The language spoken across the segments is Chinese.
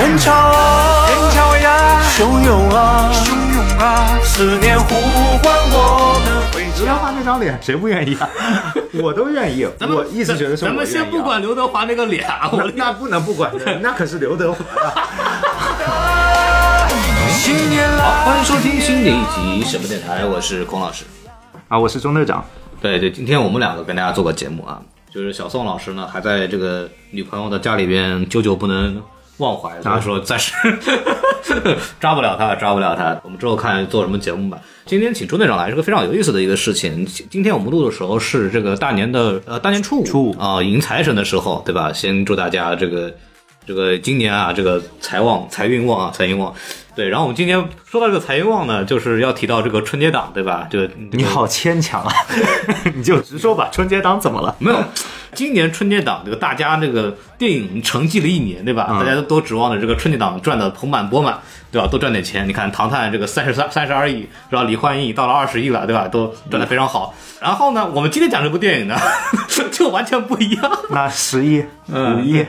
人潮啊，人潮呀，汹涌啊，汹涌啊，思念呼唤我们回家。刘德华那张脸谁不愿意啊？我都愿意。我一直觉得是咱们先不管刘德华那个脸啊，我那那不能不管的，那可是刘德华呀。新年好，欢迎收听新的一集什么电台，我是孔老师。啊，我是钟队长。对对，今天我们两个跟大家做个节目啊，就是小宋老师呢还在这个女朋友的家里边久久不能忘怀，所以说暂时 抓不了他，抓不了他。我们之后看做什么节目吧。今天请朱队长来是个非常有意思的一个事情。今天我们录的时候是这个大年的呃大年初五，初五啊、迎财神的时候，对吧？先祝大家这个。这个今年啊，这个财旺、财运旺啊，财运旺。对，然后我们今天说到这个财运旺呢，就是要提到这个春节档，对吧？就你好牵强啊！你就直说吧，春节档怎么了？没有，今年春节档这个大家这个电影沉寂了一年，对吧？大家都都指望着这个春节档赚的盆满钵满，对吧？多赚点钱。你看《唐探》这个三十三 三十二亿，是吧？李焕英到了二十亿了，对吧？都赚的非常好。然后呢，我们今天讲这部电影呢，就完全不一样。那十一、嗯五亿，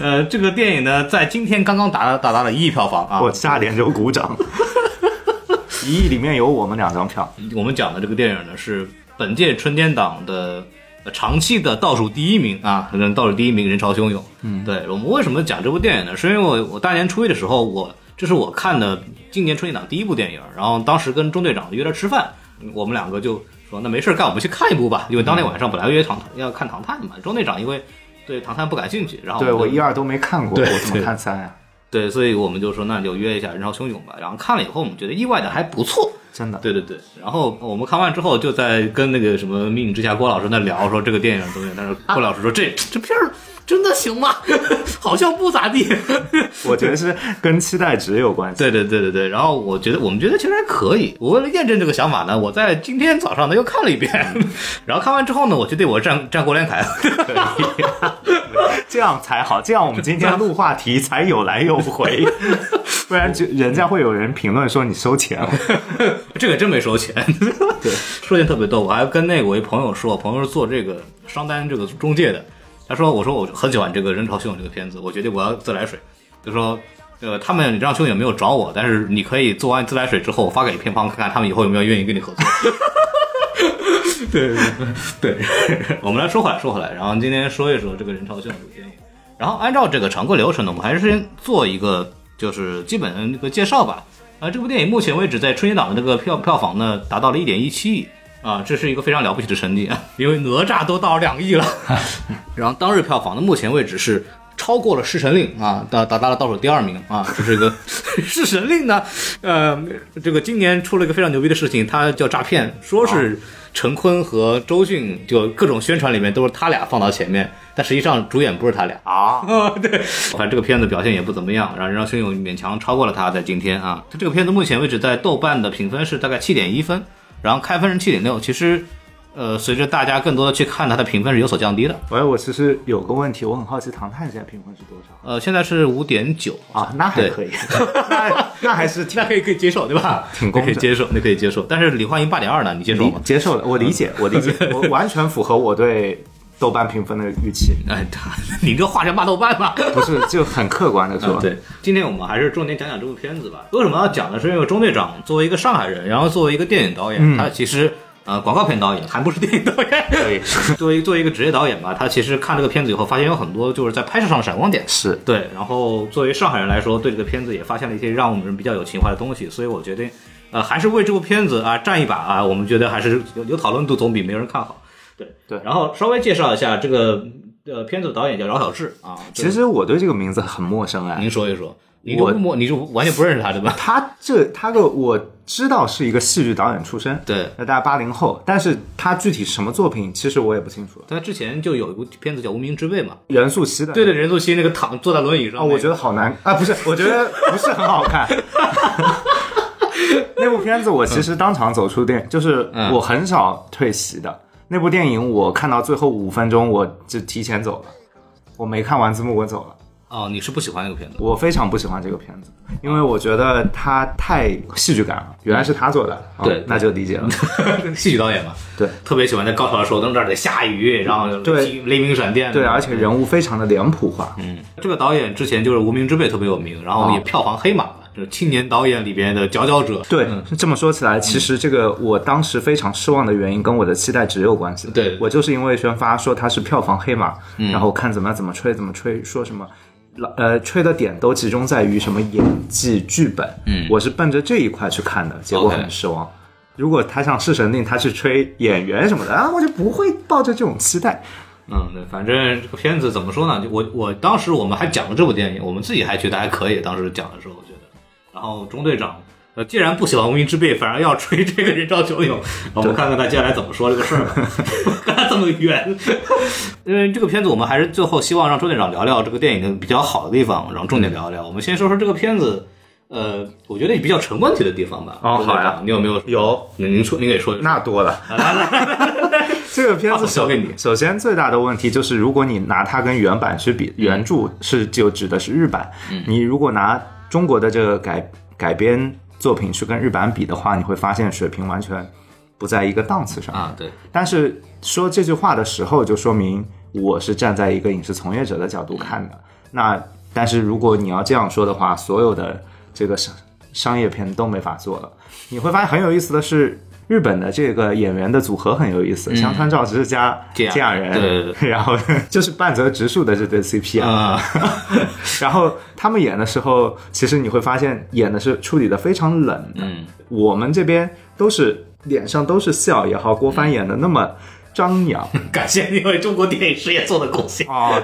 呃，这个电影呢，在今天刚刚达达到了一亿票房啊。我差点就鼓掌。一亿里面有我们两张票，我们讲的这个电影呢，是本届春节档的呃长期的倒数第一名啊，人倒数第一名，人潮汹涌。嗯，对我们为什么讲这部电影呢？是因为我我大年初一的时候，我这是我看的今年春节档第一部电影，然后当时跟中队长约着吃饭，我们两个就说那没事干，我们去看一部吧，因为当天晚上本来约唐要看唐探的嘛，中队长因为对唐探不感兴趣，然后对我一二都没看过，我怎么看三呀？对，所以我们就说那就约一下人潮汹涌吧，然后看了以后，我们觉得意外的还不错。真的，对对对，然后我们看完之后，就在跟那个什么《命运之下》郭老师那聊说这个电影怎么样，但是郭老师说这这片儿真的行吗？好像不咋地。我觉得是跟期待值有关系。对对对对对，然后我觉得我们觉得其实还可以。我为了验证这个想法呢，我在今天早上呢又看了一遍，然后看完之后呢，我就对我战战国联凯，这样才好，这样我们今天录话题才有来有回，不然就人家会有人评论说你收钱了。这个真没收钱。对，说件特别逗，我还跟那个我一朋友说，我朋友是做这个商单这个中介的，他说我说我很喜欢这个人潮汹涌这个片子，我决定我要自来水，就说。呃，他们人潮汹涌没有找我，但是你可以做完自来水之后发给片方看看，他们以后有没有愿意跟你合作。对 对对，对我们来说回来说回来，然后今天说一说这个人潮汹涌这个电影。然后按照这个常规流程呢，我们还是先做一个就是基本的那个介绍吧。啊，这部电影目前为止在春节档的这个票票房呢，达到了一点一七亿啊，这是一个非常了不起的成绩啊，因为哪吒都到两亿了。然后当日票房的，目前为止是超过了《侍神令》啊，达达到了倒数第二名啊，这是一个 《侍神令》呢，呃，这个今年出了一个非常牛逼的事情，它叫诈骗，说是陈坤和周迅就各种宣传里面都是他俩放到前面，但实际上主演不是他俩。啊，啊，对，反正这个片子表现也不怎么样，然后《人潮汹涌》勉强超过了他，在今天啊，它这个片子目前为止在豆瓣的评分是大概七点一分，然后开分是七点六，其实，呃，随着大家更多的去看它的评分是有所降低的，喂，我其实有个问题，我很好奇，《唐探》现在评分是多少呃，现在是五点九啊？那还可以，那 那还是那可以可以接受对吧？挺公可以接受，那可以接受，但是李焕英八点二呢，你接受吗？接受了，我理解，我理解，我完全符合我对豆瓣评分的预期，哎，你这话是骂豆瓣吧？不是就很客观的说，对，今天我们还是重点讲讲这部片子吧。为什么要讲呢？是因为钟队长作为一个上海人，然后作为一个电影导演，他其实呃广告片导演，还不是电影导演。对，作为作为一个职业导演吧，他其实看这个片子以后，发现有很多就是在拍摄上的闪光点。是对，然后作为上海人来说，对这个片子也发现了一些让我们比较有情怀的东西，所以我决定，呃，还是为这部片子啊站一把啊。我们觉得还是有有讨论度，总比没有人看好。对对然后稍微介绍一下这个呃片子的导演叫饶晓志啊。其实我对这个名字很陌生哎，您说一说，你就我不摸，你就完全不认识他对吧？他这他个我知道是一个戏剧导演出身，对，那大家八零后，但是他具体什么作品，其实我也不清楚。他之前就有一部片子叫《无名之辈》嘛，任素汐的，对对，任素汐那个躺坐在轮椅上哦，我觉得得好难啊，不是，我觉得不是很好看。那部片子我其实当场走出电，就是嗯我很少退席的。那部电影我看到最后五分钟，我就提前走了，我没看完字幕我走了。哦，你是不喜欢那个片子？我非常不喜欢这个片子，因为我觉得它太戏剧感了。原来是他做的，啊对那就理解了。戏剧导演嘛，对特别喜欢在高潮的时候，那这儿得下雨，然后对雷鸣闪电，对，而且人物非常的脸谱化。嗯，这个导演之前就是《无名之辈》特别有名，然后也票房黑马，就是青年导演里边的佼佼者。对，这么说起来，其实这个我当时非常失望的原因跟我的期待值有关系。对我就是因为宣发说他是票房黑马，然后看怎么样怎么吹怎么吹，说什么。呃，吹的点都集中在于什么演技、剧本，嗯，我是奔着这一块去看的，结果很失望。如果他像《侍神令》，他去吹演员什么的啊，我就不会抱着这种期待。嗯，对，反正这个片子怎么说呢？就我我当时我们还讲了这部电影，我们自己还觉得还可以。当时讲的时候，我觉得，然后中队长。呃，既然不喜欢无名之辈，反而要吹这个人潮汹涌，我们看看他接下来怎么说这个事儿吧。看他这么圆，因为这个片子我们还是最后希望让周队长聊聊这个电影的比较好的地方，然后重点聊一聊。我们先说说这个片子，呃，我觉得比较成问题的地方吧。哦好呀你有没有？有，那您说，您给说。那多了。这个片子交给你首先最大的问题就是，如果你拿它跟原版去比，原著是就指的是日版，你如果拿中国的这个改改编作品去跟日版比的话，你会发现水平完全不在一个档次上。啊，对，但是说这句话的时候，就说明我是站在一个影视从业者的角度看的。那但是如果你要这样说的话，所有的这个商商业片都没法做了。你会发现很有意思的是。日本的这个演员的组合很有意思，香川照之加芥雅芥雅人，对对 然后 就是半泽直树的这对 CP 啊，啊，然后他们演的时候，其实你会发现演的是处理的非常冷的。嗯，我们这边都是脸上都是笑也好，郭帆演的那么张扬。感谢你为中国电影事业做的贡献。啊，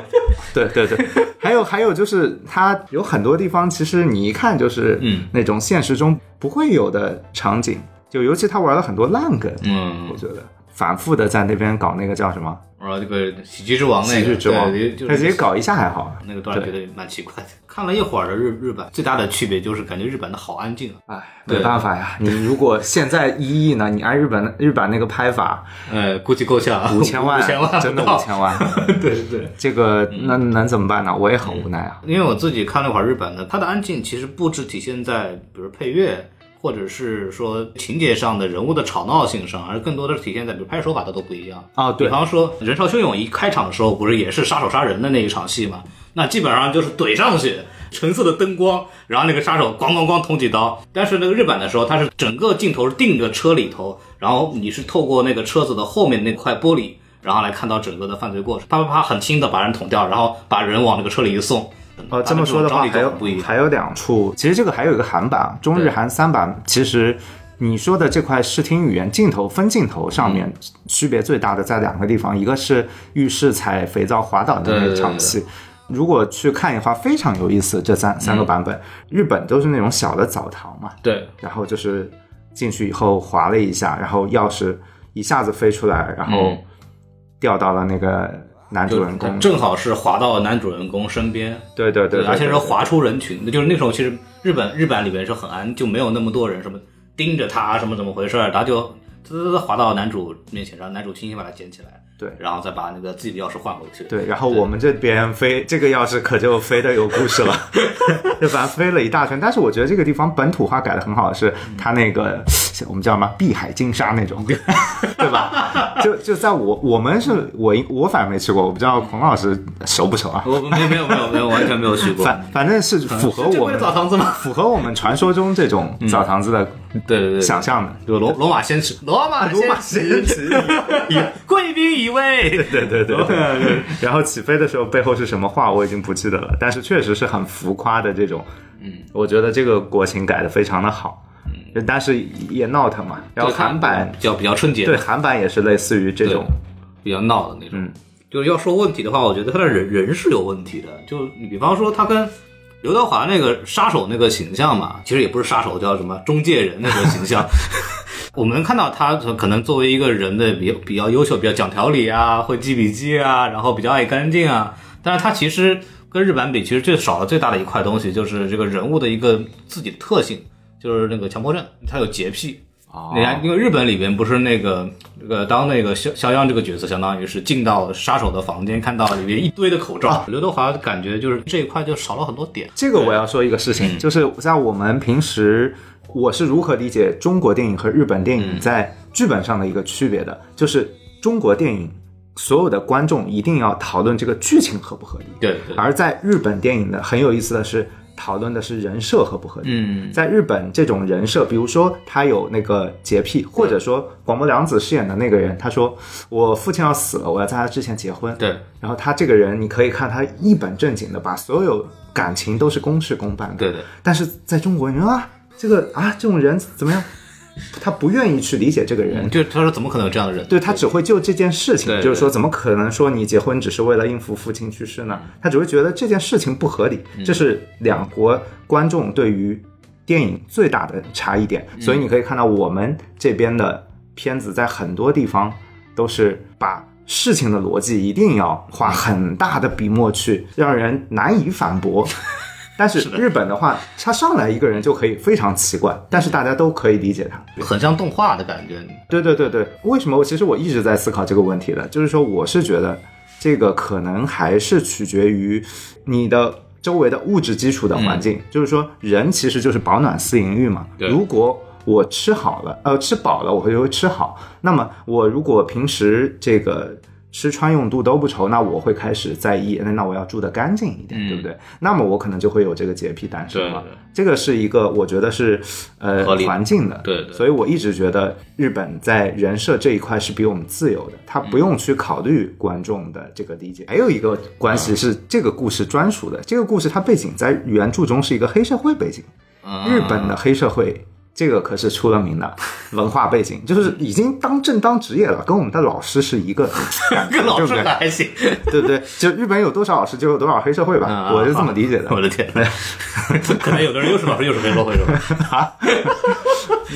对对对，还有还有就是他有很多地方，其实你一看就是嗯。那种现实中不会有的场景，就尤其他玩了很多烂梗，嗯。我，觉得。反复的在那边搞那个叫什么？这个喜剧之王那个，喜剧之王。他直接搞一下还好，那个段觉得蛮奇怪的。看了一会儿的日日本，最大的区别就是感觉日本的好安静啊。哎，没办法呀，你如果现在一亿呢，你按日本 日版那个拍法，呃，估计够呛，五千万，五千万，真的五千万，对 对。对。这个那能怎么办呢？我也很无奈啊。因为我自己看了一会儿日本的，它的安静其实不只体现在比如配乐，或者是说情节上的人物的吵闹性上，而更多的是体现在比如拍摄手法它都不一样。啊，对比，方说人潮汹涌一开场的时候，不是也是杀手杀人的那一场戏嘛？那基本上就是怼上去，橙色的灯光，然后那个杀手咣咣咣捅几刀。但是那个日版的时候，它是整个镜头是定着车里头，然后你是透过那个车子的后面那块玻璃，然后来看到整个的犯罪过程。啪啪啪，很轻的把人捅掉，然后把人往那个车里一送。哦，这么说的话，还有。还有两处，其实这个还有一个韩版，啊中日韩三版，其实你说的这块视听语言镜头分镜头上面区别最大的在两个地方，一个是浴室踩肥皂滑倒的那对对对场戏。如果去看的话，非常有意思。这三三个版本，日本都是那种小的澡堂嘛，对，然后就是进去以后滑了一下，然后钥匙一下子飞出来，然后嗯掉到了那个男主人公。正好是滑到男主人公身边，对对对，对而且是滑出人群，就是那时候其实日本日版里边是很安，就没有那么多人什么盯着他什么怎么回事儿，然后就滋滋滋滑到男主面前，然后男主轻轻把他捡起来，对然后再把那个自己的钥匙换回去。对，然后我们这边飞这个钥匙可就飞的有故事了，就反正飞了一大圈。但是我觉得这个地方本土化改的很好的是，它那个我们叫什么碧海金沙那种，对吧？就就在我我们是我我反正没吃过，我不知道孔老师熟不熟啊？我没有没有没有没有完全没有去过。反反正是符合我们澡堂子吗？符合我们传说中这种澡堂子的对对对，想象的。就罗罗马先驰，罗马罗马先先驰，贵宾一位。对对对对。然后起飞的时候背后是什么话我已经不记得了，但是确实是很浮夸的这种。嗯，我觉得这个国情改的非常的好。嗯，但是也闹腾嘛。然后韩版比较比较春节，对韩版也是类似于这种。比较闹的那种。嗯就是要说问题的话，我觉得他的人人是有问题的。就你比方说他跟刘德华那个杀手那个形象嘛，其实也不是杀手，叫什么中介人那个形象。我们看到他可能作为一个人的比较比较优秀，比较讲条理啊，会记笔记啊，然后比较爱干净啊。但是他其实跟日版比，其实最少的最大的一块东西就是这个人物的一个自己的特性，就是那个强迫症，他有洁癖。啊你看，因为日本里边不是那个这个当那个肖肖央这个角色，相当于是进到杀手的房间，看到里面一堆的口罩。刘德华感觉就是这一块就少了很多点。这个我要说一个事情，就是在我们平时我是如何理解中国电影和日本电影在剧本上的一个区别的，就是中国电影所有的观众一定要讨论这个剧情合不合理，对对，而在日本电影的很有意思的是。讨论的是人设合不合理。嗯，在日本，这种人设，比如说他有那个洁癖，或者说广播凉子饰演的那个人，他说我父亲要死了，我要在他之前结婚。对，然后他这个人，你可以看他一本正经的把所有感情都是公事公办的。对对，但是在中国，你说啊，这个啊，这种人怎么样？他不愿意去理解这个人，就他说怎么可能有这样的人？对他只会就这件事情，就是说，怎么可能说你结婚只是为了应付父亲去世呢？他只会觉得这件事情不合理，这是两国观众对于电影最大的差异点。所以你可以看到，我们这边的片子在很多地方都是把事情的逻辑一定要花很大的笔墨去，让人难以反驳。但是日本的话，他上来一个人就可以非常奇怪，但是大家都可以理解他。很像动画的感觉。对对对对，为什么我其实我一直在思考这个问题的，就是说我是觉得这个可能还是取决于你的周围的物质基础的环境，就是说人其实就是保暖思淫欲嘛。对如果我吃好了，呃，吃饱了，我就会吃好。那么我如果平时这个吃穿用度都不愁，那我会开始在意，那那我要住得干净一点，嗯对不对？那么我可能就会有这个洁癖诞生了。这个是一个我觉得是呃环境的，对对所以我一直觉得日本在人设这一块是比我们自由的，他不用去考虑观众的这个理解。还有一个关系是这个故事专属的，这个故事它背景在原著中是一个黑社会背景，嗯日本的黑社会。这个可是出了名的 文化背景，就是已经当正当职业了，跟我们的老师是一个 感觉，跟老师对不对？还行。对不对？就日本有多少老师，就有多少黑社会吧，啊我是这么理解的。我的天，可能有的人又是老师又是黑社会是吧？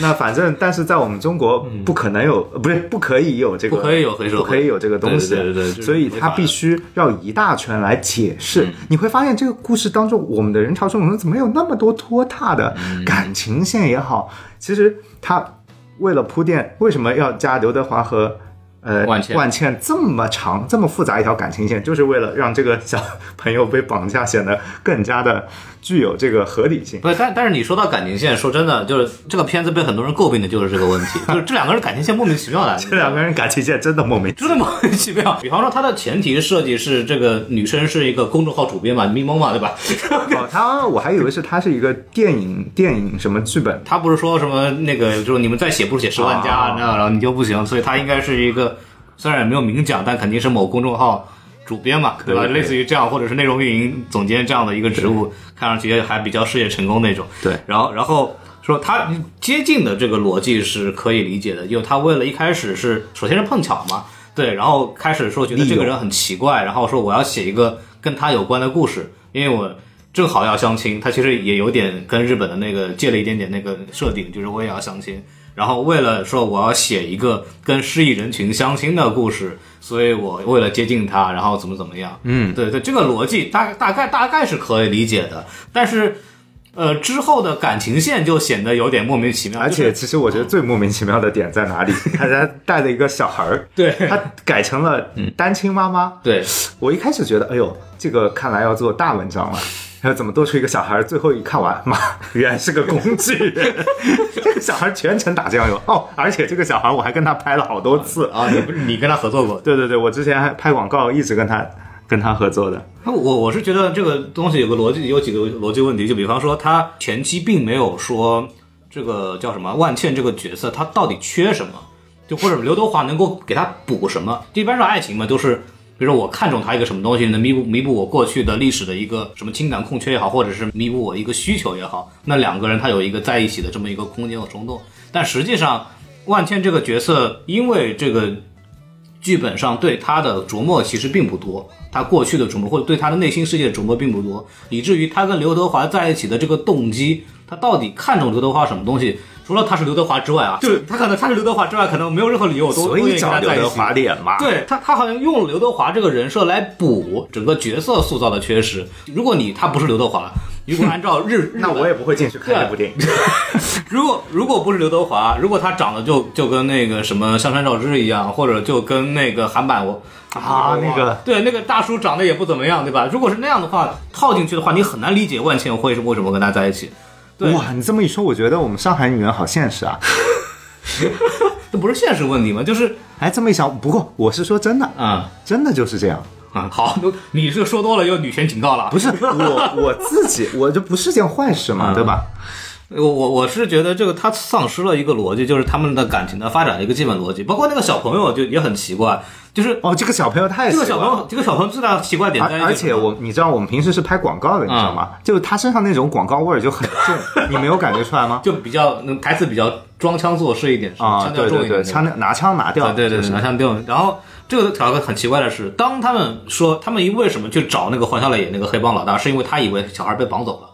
那反正，但是在我们中国不可能有，不是不可以有这个，不可以有黑社会不可以有这个东西，对对对所以他必须绕一大圈来解释。你会发现这个故事当中，我们的人潮中人怎么有那么多拖沓的感情线也好，其实他为了铺垫，为什么要加刘德华和？呃，万茜万茜这么长、这么复杂一条感情线，就是为了让这个小朋友被绑架显得更加的具有这个合理性。不是，但但是你说到感情线，说真的，就是这个片子被很多人诟病的就是这个问题，就是这两个人感情线莫名其妙的，这两个人感情线真的莫名真的莫名其妙。比方说，它的前提设计是这个女生是一个公众号主编嘛，咪蒙嘛，对吧？哦，他我还以为是他是一个电影电影什么剧本，他不是说什么那个，就是你们再写不是写十万加，哦那然后你就不行，所以他应该是一个虽然也没有明讲，但肯定是某公众号主编嘛，对吧？类似于这样，或者是内容运营总监这样的一个职务，看上去还比较事业成功那种。对然后然后说他接近的这个逻辑是可以理解的，因为他为了一开始是首先是碰巧嘛，对，然后开始说觉得这个人很奇怪，然后说我要写一个跟他有关的故事，因为我。正好要相亲，他其实也有点跟日本的那个借了一点点那个设定，就是我也要相亲。然后为了说我要写一个跟失意人群相亲的故事，所以我为了接近他，然后怎么怎么样，嗯，对对，这个逻辑大大概大概是可以理解的，但是呃之后的感情线就显得有点莫名其妙，而且其实我觉得最莫名其妙的点在哪里？他家带了一个小孩儿，对他改成了单亲妈妈。对我一开始觉得，哎呦，这个看来要做大文章了。然后怎么多出一个小孩？最后一看完，妈，原来是个工具人。这个小孩全程打酱油哦，而且这个小孩我还跟他拍了好多次。啊，你不是你跟他合作过？对对对，我之前还拍广告，一直跟他跟他合作的。我我是觉得这个东西有个逻辑，有几个逻辑问题，就比方说他前期并没有说这个叫什么万茜这个角色，他到底缺什么，就或者刘德华能够给他补什么？一般上爱情嘛，都是比如说我看中他一个什么东西，能弥补弥补我过去的历史的一个什么情感空缺也好，或者是弥补我一个需求也好，那两个人他有一个在一起的这么一个空间和冲动。但实际上，万茜这个角色因为这个剧本上对他的琢磨其实并不多，他过去的琢磨或者对他的内心世界的琢磨并不多，以至于他跟刘德华在一起的这个动机，他到底看中刘德华什么东西？说除了他是刘德华之外啊，就是他可能他是刘德华之外，可能没有任何理由我都所以都愿意跟找刘德他在一起。华脸嘛。对他，他好像用了刘德华这个人设来补整个角色塑造的缺失。如果你他不是刘德华，如果按照日，日那我也不会进去看这部电影。如果如果不是刘德华，如果他长得就就跟那个什么香山照之一样，或者就跟那个韩版我啊那个对那个大叔长得也不怎么样，对吧？如果是那样的话，套进去的话，你很难理解万茜会是为什么跟他在一起。对，哇，你这么一说，我觉得我们上海女人好现实啊！这不是现实问题吗？就是哎，这么一想，不过我是说真的，啊真的就是这样。啊，好，你这说多了又女权警告了。不是我我自己，我这不是件坏事嘛，嗯对吧？我我我是觉得这个他丧失了一个逻辑，就是他们的感情的发展的一个基本逻辑。包括那个小朋友就也很奇怪，就是哦，这个小朋友太这个小朋友这个小朋友最大的奇怪点在于而而且我，你知道我们平时是拍广告的，你知道吗？就是他身上那种广告味儿就很重，你没有感觉出来吗？就比较嗯台词比较装腔作势一点，啊，腔调对对对，枪拿枪拿掉，啊，对对对，拿枪定。然后这个条个很奇怪的是，当他们说他们因为什么去找那个黄小磊演那个黑帮老大，是因为他以为小孩被绑走了。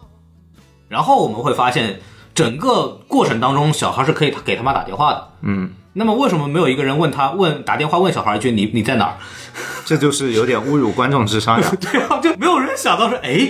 然后我们会发现，整个过程当中，小孩是可以给他妈打电话的。嗯，那么为什么没有一个人问他问打电话问小孩一句你你在哪儿？这就是有点侮辱观众智商呀。对啊，就没有人想到说，哎，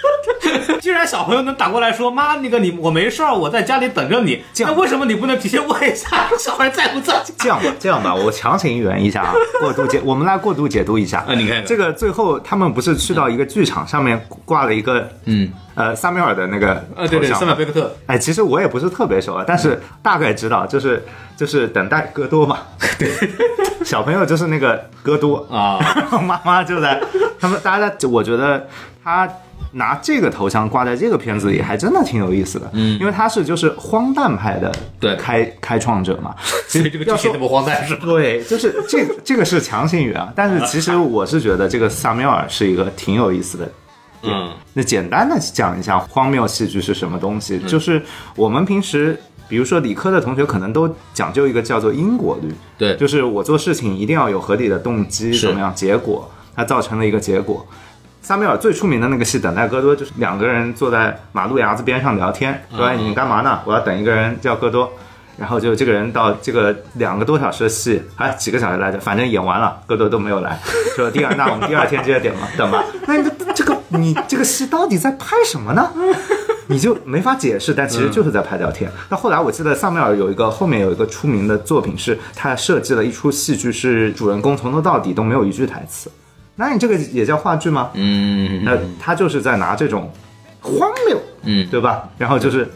居然小朋友能打过来说妈，那个你我没事儿，我在家里等着你。那为什么你不能提前问一下小孩在不在？这样吧，这样吧，我强行圆一下啊，过度解，我们来过度解读一下。啊你看看这个最后他们不是去到一个剧场上面挂了一个嗯，呃萨缪尔的那个呃，对对，头像三百贝克特，哎，其实我也不是特别熟啊，但是大概知道，就是就是等待戈多嘛。对，小朋友就是那个戈多啊，妈妈就在他们大家在，我觉得他拿这个头像挂在这个片子里，还真的挺有意思的。嗯，因为他是就是荒诞派的对开开创者嘛，所以这个剧情那么荒诞是吧？对，就是这个这个是强行语啊，但是其实我是觉得这个萨缪尔是一个挺有意思的嗯那简单的讲一下荒谬戏剧是什么东西，就是我们平时，比如说理科的同学可能都讲究一个叫做因果律，对就是我做事情一定要有合理的动机，怎么样，结果它造成了一个结果。萨缪尔最出名的那个戏《等待戈多》，就是两个人坐在马路牙子边上聊天，说：“哎，你干嘛呢？我要等一个人叫戈多。”然后就这个人到这个两个多小时的戏，哎，几个小时来着，反正演完了，戈多都没有来。说第二，那我们第二天接着点吧，等吧。那你这个你这个戏到底在拍什么呢？你就没法解释，但其实就是在拍聊天。那后来我记得萨缪尔有一个后面有一个出名的作品，是他设计了一出戏剧，是主人公从头到底都没有一句台词。那你这个也叫话剧吗？嗯那他就是在拿这种荒谬，嗯，对吧？然后就是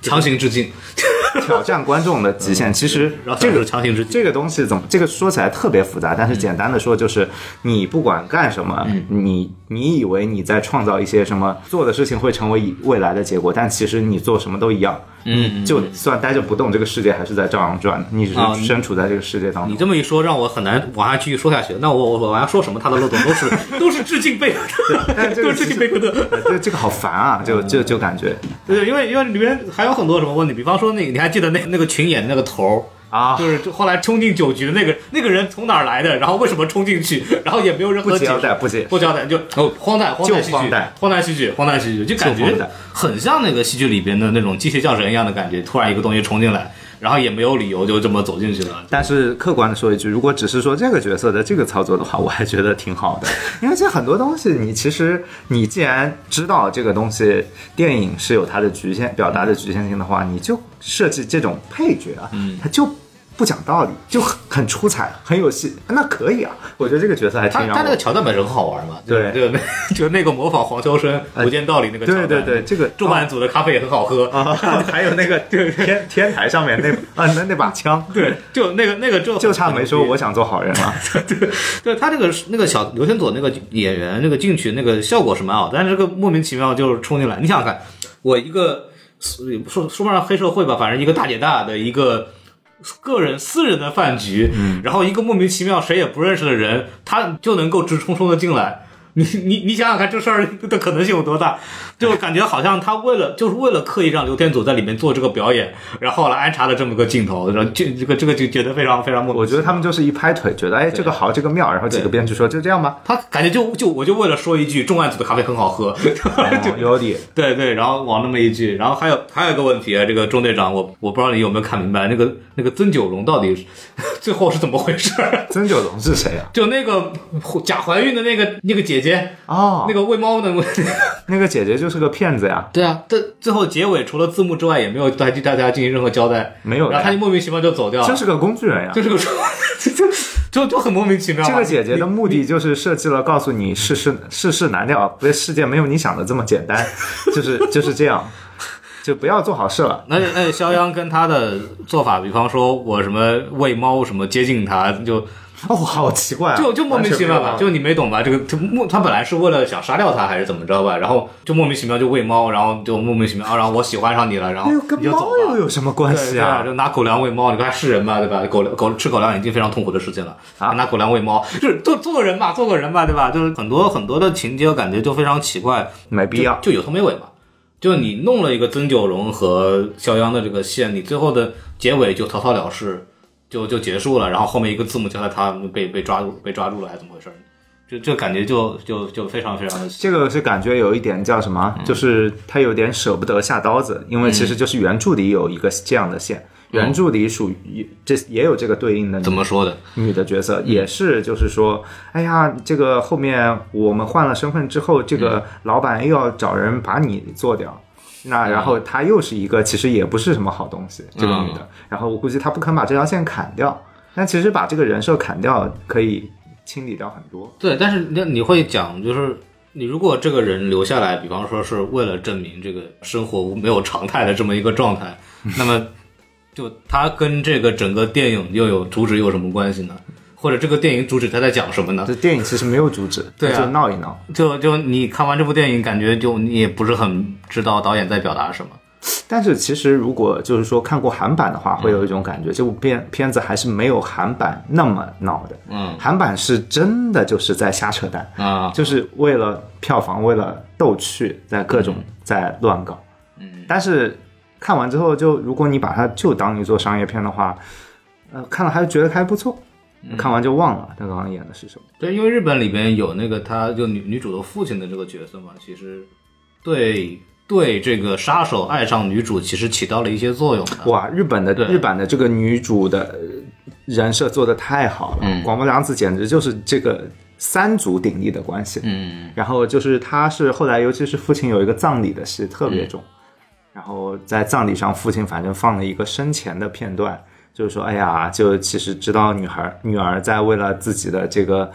强行致敬，挑战观众的极限。其实这个强行致敬，这个东西怎么？这个说起来特别复杂，但是简单的说就是，你不管干什么，你你以为你在创造一些什么做的事情会成为未来的结果，但其实你做什么都一样。嗯，就算待着不动，这个世界还是在照样转的，你只啊是身处在这个世界当中。你这么一说，让我很难往下继续说下去。那我我我要说什么？他的漏洞都是 都是致敬贝克特，都是致敬贝克特。呃这这个好烦啊！就就就感觉对，因为因为里面还有很多什么问题，比方说那个你还记得那那个群演那个头儿。啊，就是后来冲进酒局的那个那个人从哪儿来的，然后为什么冲进去，然后也没有任何解释。不交代，不解释。不交代，就哦。荒诞荒诞戏剧，荒诞。荒诞戏剧，荒诞戏剧，就感觉很像那个戏剧里边的那种机械降神一样的感觉，突然一个东西冲进来，然后也没有理由就这么走进去了。但是客观的说一句，如果只是说这个角色的这个操作的话，我还觉得挺好的，因为这很多东西，你其实你既然知道这个东西电影是有它的局限表达的局限性的话，你就设计这种配角啊，嗯他就不讲道理，就很很出彩，很有戏，那可以啊，我觉得这个角色还挺他他那个桥段本身很好玩嘛，对。就那 就那个模仿黄秋生《无间道》里那个桥对段，对对，这个重案组的咖啡也很好喝。啊，还有那个 天天台上面那啊那那把枪，对，就那个那个就就差没说我想做好人了。对对他这个那个小刘天佐那个演员那个进去那个效果是蛮好，但是这个莫名其妙就是冲进来，你想想看，我一个说说不上黑社会吧，反正一个大姐大的一个个人私人的饭局，然后一个莫名其妙谁也不认识的人，他就能够直冲冲的进来。你你你想想看，这事儿的可能性有多大？就感觉好像他为了就是为了刻意让刘天佐在里面做这个表演，然后来安插了这么个镜头，然后这这个这个就觉得非常非常莫名我觉得他们就是一拍腿，觉得哎这个好，这个妙，然后几个编剧说就这样吧，他感觉就就我就为了说一句重案组的咖啡很好喝，就 有理。对对，然后往那么一句，然后还有还有一个问题啊，这个中队长，我我不知道你有没有看明白，那个那个曾九龙到底 最后是怎么回事？曾九龙是谁啊？就那个假怀孕的那个那个姐姐，哦，那个喂猫的，那个姐姐就是个骗子呀，对啊，这最后结尾除了字幕之外，也没有对大家进行任何交代，没有的然后他就莫名其妙就走掉了，就是个工具人呀。就是个 就就很莫名其妙啊。这个姐姐的目的就是设计了，告诉你世事世事难料，不是世界没有你想的这么简单，就是就是这样，就不要做好事了。那那肖央跟他的做法，比方说我什么喂猫什么接近他，就 哦，好奇怪啊，就就莫名其妙吧，就你没懂吧？这个他莫他本来是为了想杀掉他还是怎么着吧，然后就莫名其妙就喂猫，然后就莫名其妙啊，然后我喜欢上你了，然后哎呦，跟你就走猫又。有什么关系啊？就拿狗粮喂猫，你看是人吧，对吧？狗粮狗吃狗粮已经非常痛苦的事情了，啊拿狗粮喂猫，就是做做个人吧，做个人吧，对吧？就是很多很多的情节，我感觉就非常奇怪，没必要。就有头没尾嘛。就你弄了一个曾九荣和肖央的这个线，你最后的结尾就草草了事，就就结束了，然后后面一个字母交代他被被抓住被抓住了，还是怎么回事？就这感觉就就就非常非常的这个是感觉有一点叫什么，嗯就是他有点舍不得下刀子，因为其实就是原著里有一个这样的线，原著里属于这也有这个对应的嗯怎么说的？女的角色，也是就是说，哎呀，这个后面我们换了身份之后，这嗯个老板又要找人把你做掉。那然后她又是一个其实也不是什么好东西，这个女的。然后我估计她不肯把这条线砍掉，但其实把这个人设砍掉可以清理掉很多。对，但是那你会讲，就是你如果这个人留下来，比方说是为了证明这个生活没有常态的这么一个状态，那么就他跟这个整个电影又有主旨又有什么关系呢？或者这个电影主旨他在讲什么呢？这电影其实没有主旨，对啊就闹一闹。就就你看完这部电影，感觉就你也不是很知道导演在表达什么。但是其实如果就是说看过韩版的话，会有一种感觉，这部片片子还是没有韩版那么闹的。嗯韩版是真的就是在瞎扯淡，啊，就是为了票房，为了逗趣，在各种在乱搞。嗯，但是看完之后，就如果你把它就当一座商业片的话，呃，看了还是觉得还不错，看完就忘了他刚刚演的是什么。对，因为日本里边有那个他就女女主的父亲的这个角色嘛，其实对对这个杀手爱上女主其实起到了一些作用的。哇，日本的对日本的这个女主的呃人设做的太好了，嗯广播凉子简直就是这个三足鼎立的关系。嗯，然后就是他是后来，尤其是父亲有一个葬礼的戏特别重，然后在葬礼上，父亲反正放了一个生前的片段，就是说，哎呀，就其实知道女孩女儿在为了自己的这个。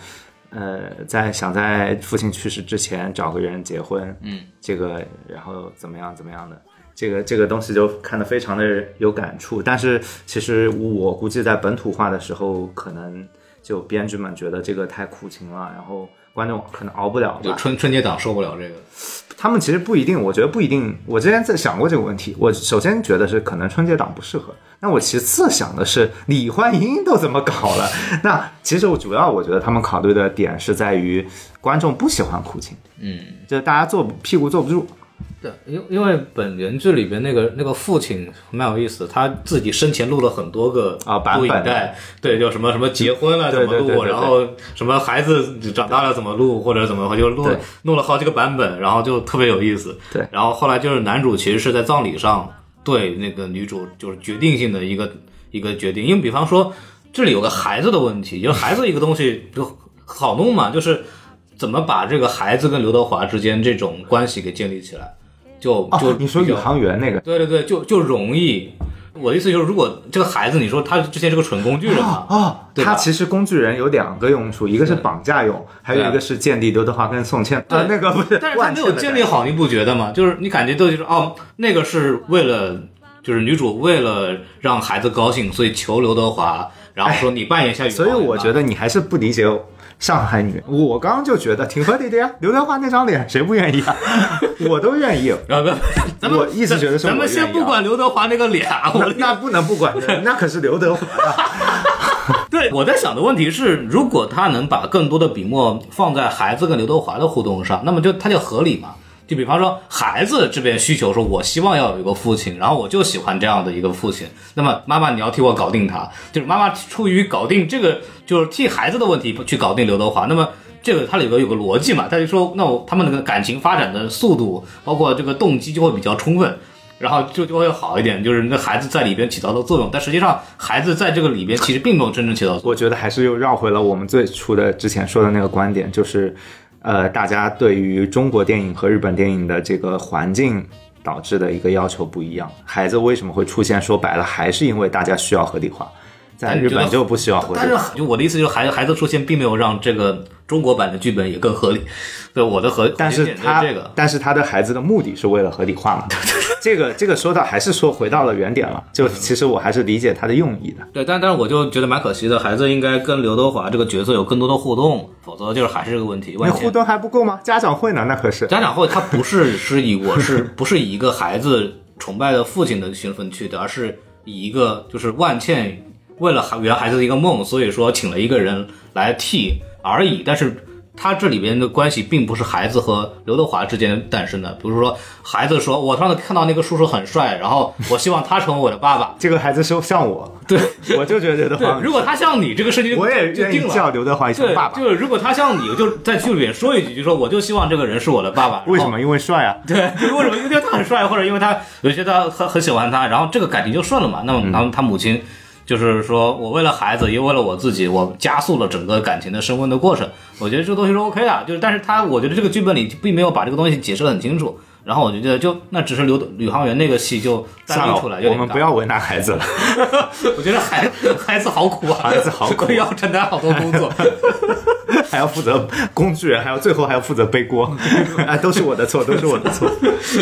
呃，在想在父亲去世之前找个人结婚，嗯，这个然后怎么样怎么样的，这个这个东西就看得非常的有感触。但是其实我估计在本土化的时候，可能就编剧们觉得这个太苦情了，然后观众可能熬不了。就春春节档受不了这个。他们其实不一定，我觉得不一定。我之前在想过这个问题，我首先觉得是可能春节档不适合，那我其次想的是李焕英都怎么搞了？那其实我主要我觉得他们考虑的点是在于观众不喜欢苦情，嗯，就是大家坐屁股坐不住。对，因因为本原剧里边那个那个父亲蛮有意思，他自己生前录了很多个啊版本录影带，对，就什么什么结婚了怎么录，然后什么孩子长大了怎么录，或者怎么就录对弄了好几个版本，然后就特别有意思。对。然后后来就是男主其实是在葬礼上对那个女主就是决定性的一个一个决定，因为比方说这里有个孩子的问题，就是孩子一个东西就好弄嘛，就是怎么把这个孩子跟刘德华之间这种关系给建立起来。就就、哦，你说宇航员那个对对对，就就容易。我的意思就是，如果这个孩子，你说他之前是个蠢工具人嘛，哦，对吧他其实工具人有两个用处，一个是绑架用，还有一个是建立刘德华跟宋茜。对呃，那个不是，但是他没有建立好，你不觉得吗？就是你感觉都就是哦，那个是为了，就是女主为了让孩子高兴，所以求刘德华，然后说你扮演一下宇航所。以我觉得你还是不理解上海女。我刚刚就觉得挺合理的呀，刘德华那张脸谁不愿意啊？我都愿意。啊不，咱们我一直觉得是咱们先不管刘德华那个脸啊，我那那不能不管的，那可是刘德华啊。对，我在想的问题是，如果他能把更多的笔墨放在孩子跟刘德华的互动上，那么就他就合理嘛。就比方说，孩子这边需求说，我希望要有一个父亲，然后我就喜欢这样的一个父亲。那么妈妈，你要替我搞定他，就是妈妈出于搞定这个，就是替孩子的问题去搞定刘德华。那么这个它里边有个逻辑嘛，他就说，那我他们那个感情发展的速度，包括这个动机就会比较充分。然后就就会好一点，就是那孩子在里边起到的作用，但实际上孩子在这个里边其实并没有真正起到作用。我觉得还是又绕回了我们最初的之前说的那个观点，就是，呃，大家对于中国电影和日本电影的这个环境导致的一个要求不一样。孩子为什么会出现？说白了，还是因为大家需要合理化，在日本就不希望回但是。就我的意思就是，孩子孩子出现并没有让这个中国版的剧本也更合理。对我的合，但是点他，这个。但是他的孩子的目的是为了合理化嘛？这个这个说到还是说回到了原点了。就其实我还是理解他的用意的。对，但但是我就觉得蛮可惜的，孩子应该跟刘德华这个角色有更多的互动，否则就是还是这个问题。那万千互动还不够吗？家长会呢？那可是。家长会他不是是以我是不是以一个孩子崇拜的父亲的身份去的，而是以一个就是万茜为了孩圆孩子的一个梦，所以说请了一个人来替而已。但是他这里边的关系并不是孩子和刘德华之间诞生的。比如说，孩子说：“我上次看到那个叔叔很帅，然后我希望他成为我的爸爸这个孩子说像我，对，我就觉得刘德华，，如果他像你，这个事情我也愿意就定了。叫刘德华一声对爸，爸。就是如果他像你，就在剧里面说一句，就说我就希望这个人是我的爸爸。为什么？因为帅啊。对，为什么？因为他很帅，或者因为他有些他很很喜欢他，然后这个感情就顺了嘛。那么，然后他母亲就是说我为了孩子，也为了我自己，我加速了整个感情的升温的过程。我觉得这个东西是 OK 的，就是但是他我觉得这个剧本里并没有把这个东西解释的很清楚。然后我就觉得就那只是刘宇航员那个戏就算了出来，，有我们不要为难孩子了。我觉得孩孩子好苦啊，孩子好苦啊要承担好多工作。还要负责工具人，还要最后还要负责背锅，啊，都是我的错，都是我的错。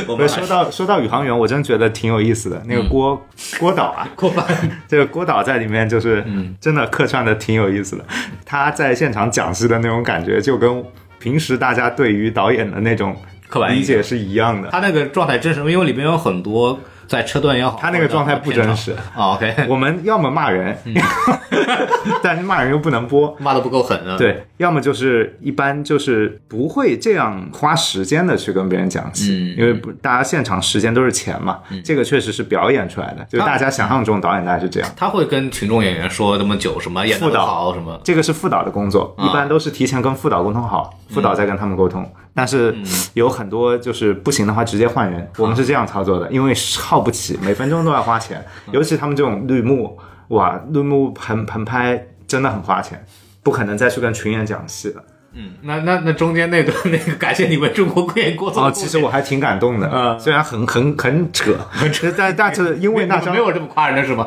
我们说到说到宇航员，我真觉得挺有意思的。那个郭、郭导啊，过半这个郭导在里面就是，真的客串的挺有意思的。他在现场讲师的那种感觉，就跟平时大家对于导演的那种刻板理解是一样的。他那个状态真实，因为里面有很多在车段也好，他那个状态不真实。哦 OK，我们要么骂人，但是骂人又不能播，骂的不够狠啊。，对，要么就是一般就是不会这样花时间的去跟别人讲戏，嗯因为大家现场时间都是钱嘛，这个确实是表演出来的，就大家想象中导演大概是这样。他会跟群众演员说那么久，什么演的副导好什么。这个是副导的工作，啊一般都是提前跟副导沟通好，副导再跟他们沟通。但是有很多就是不行的话直接换人，我们是这样操作的，因为耗不起，每分钟都要花钱，尤其他们这种绿幕，哇，绿幕棚棚拍真的很花钱，不可能再去跟群演讲戏了。嗯，那那那中间那段那个感谢你们中国电影过哦，其实我还挺感动的，嗯虽然很很很扯，扯但但是因为那张没有这么夸人的是吗？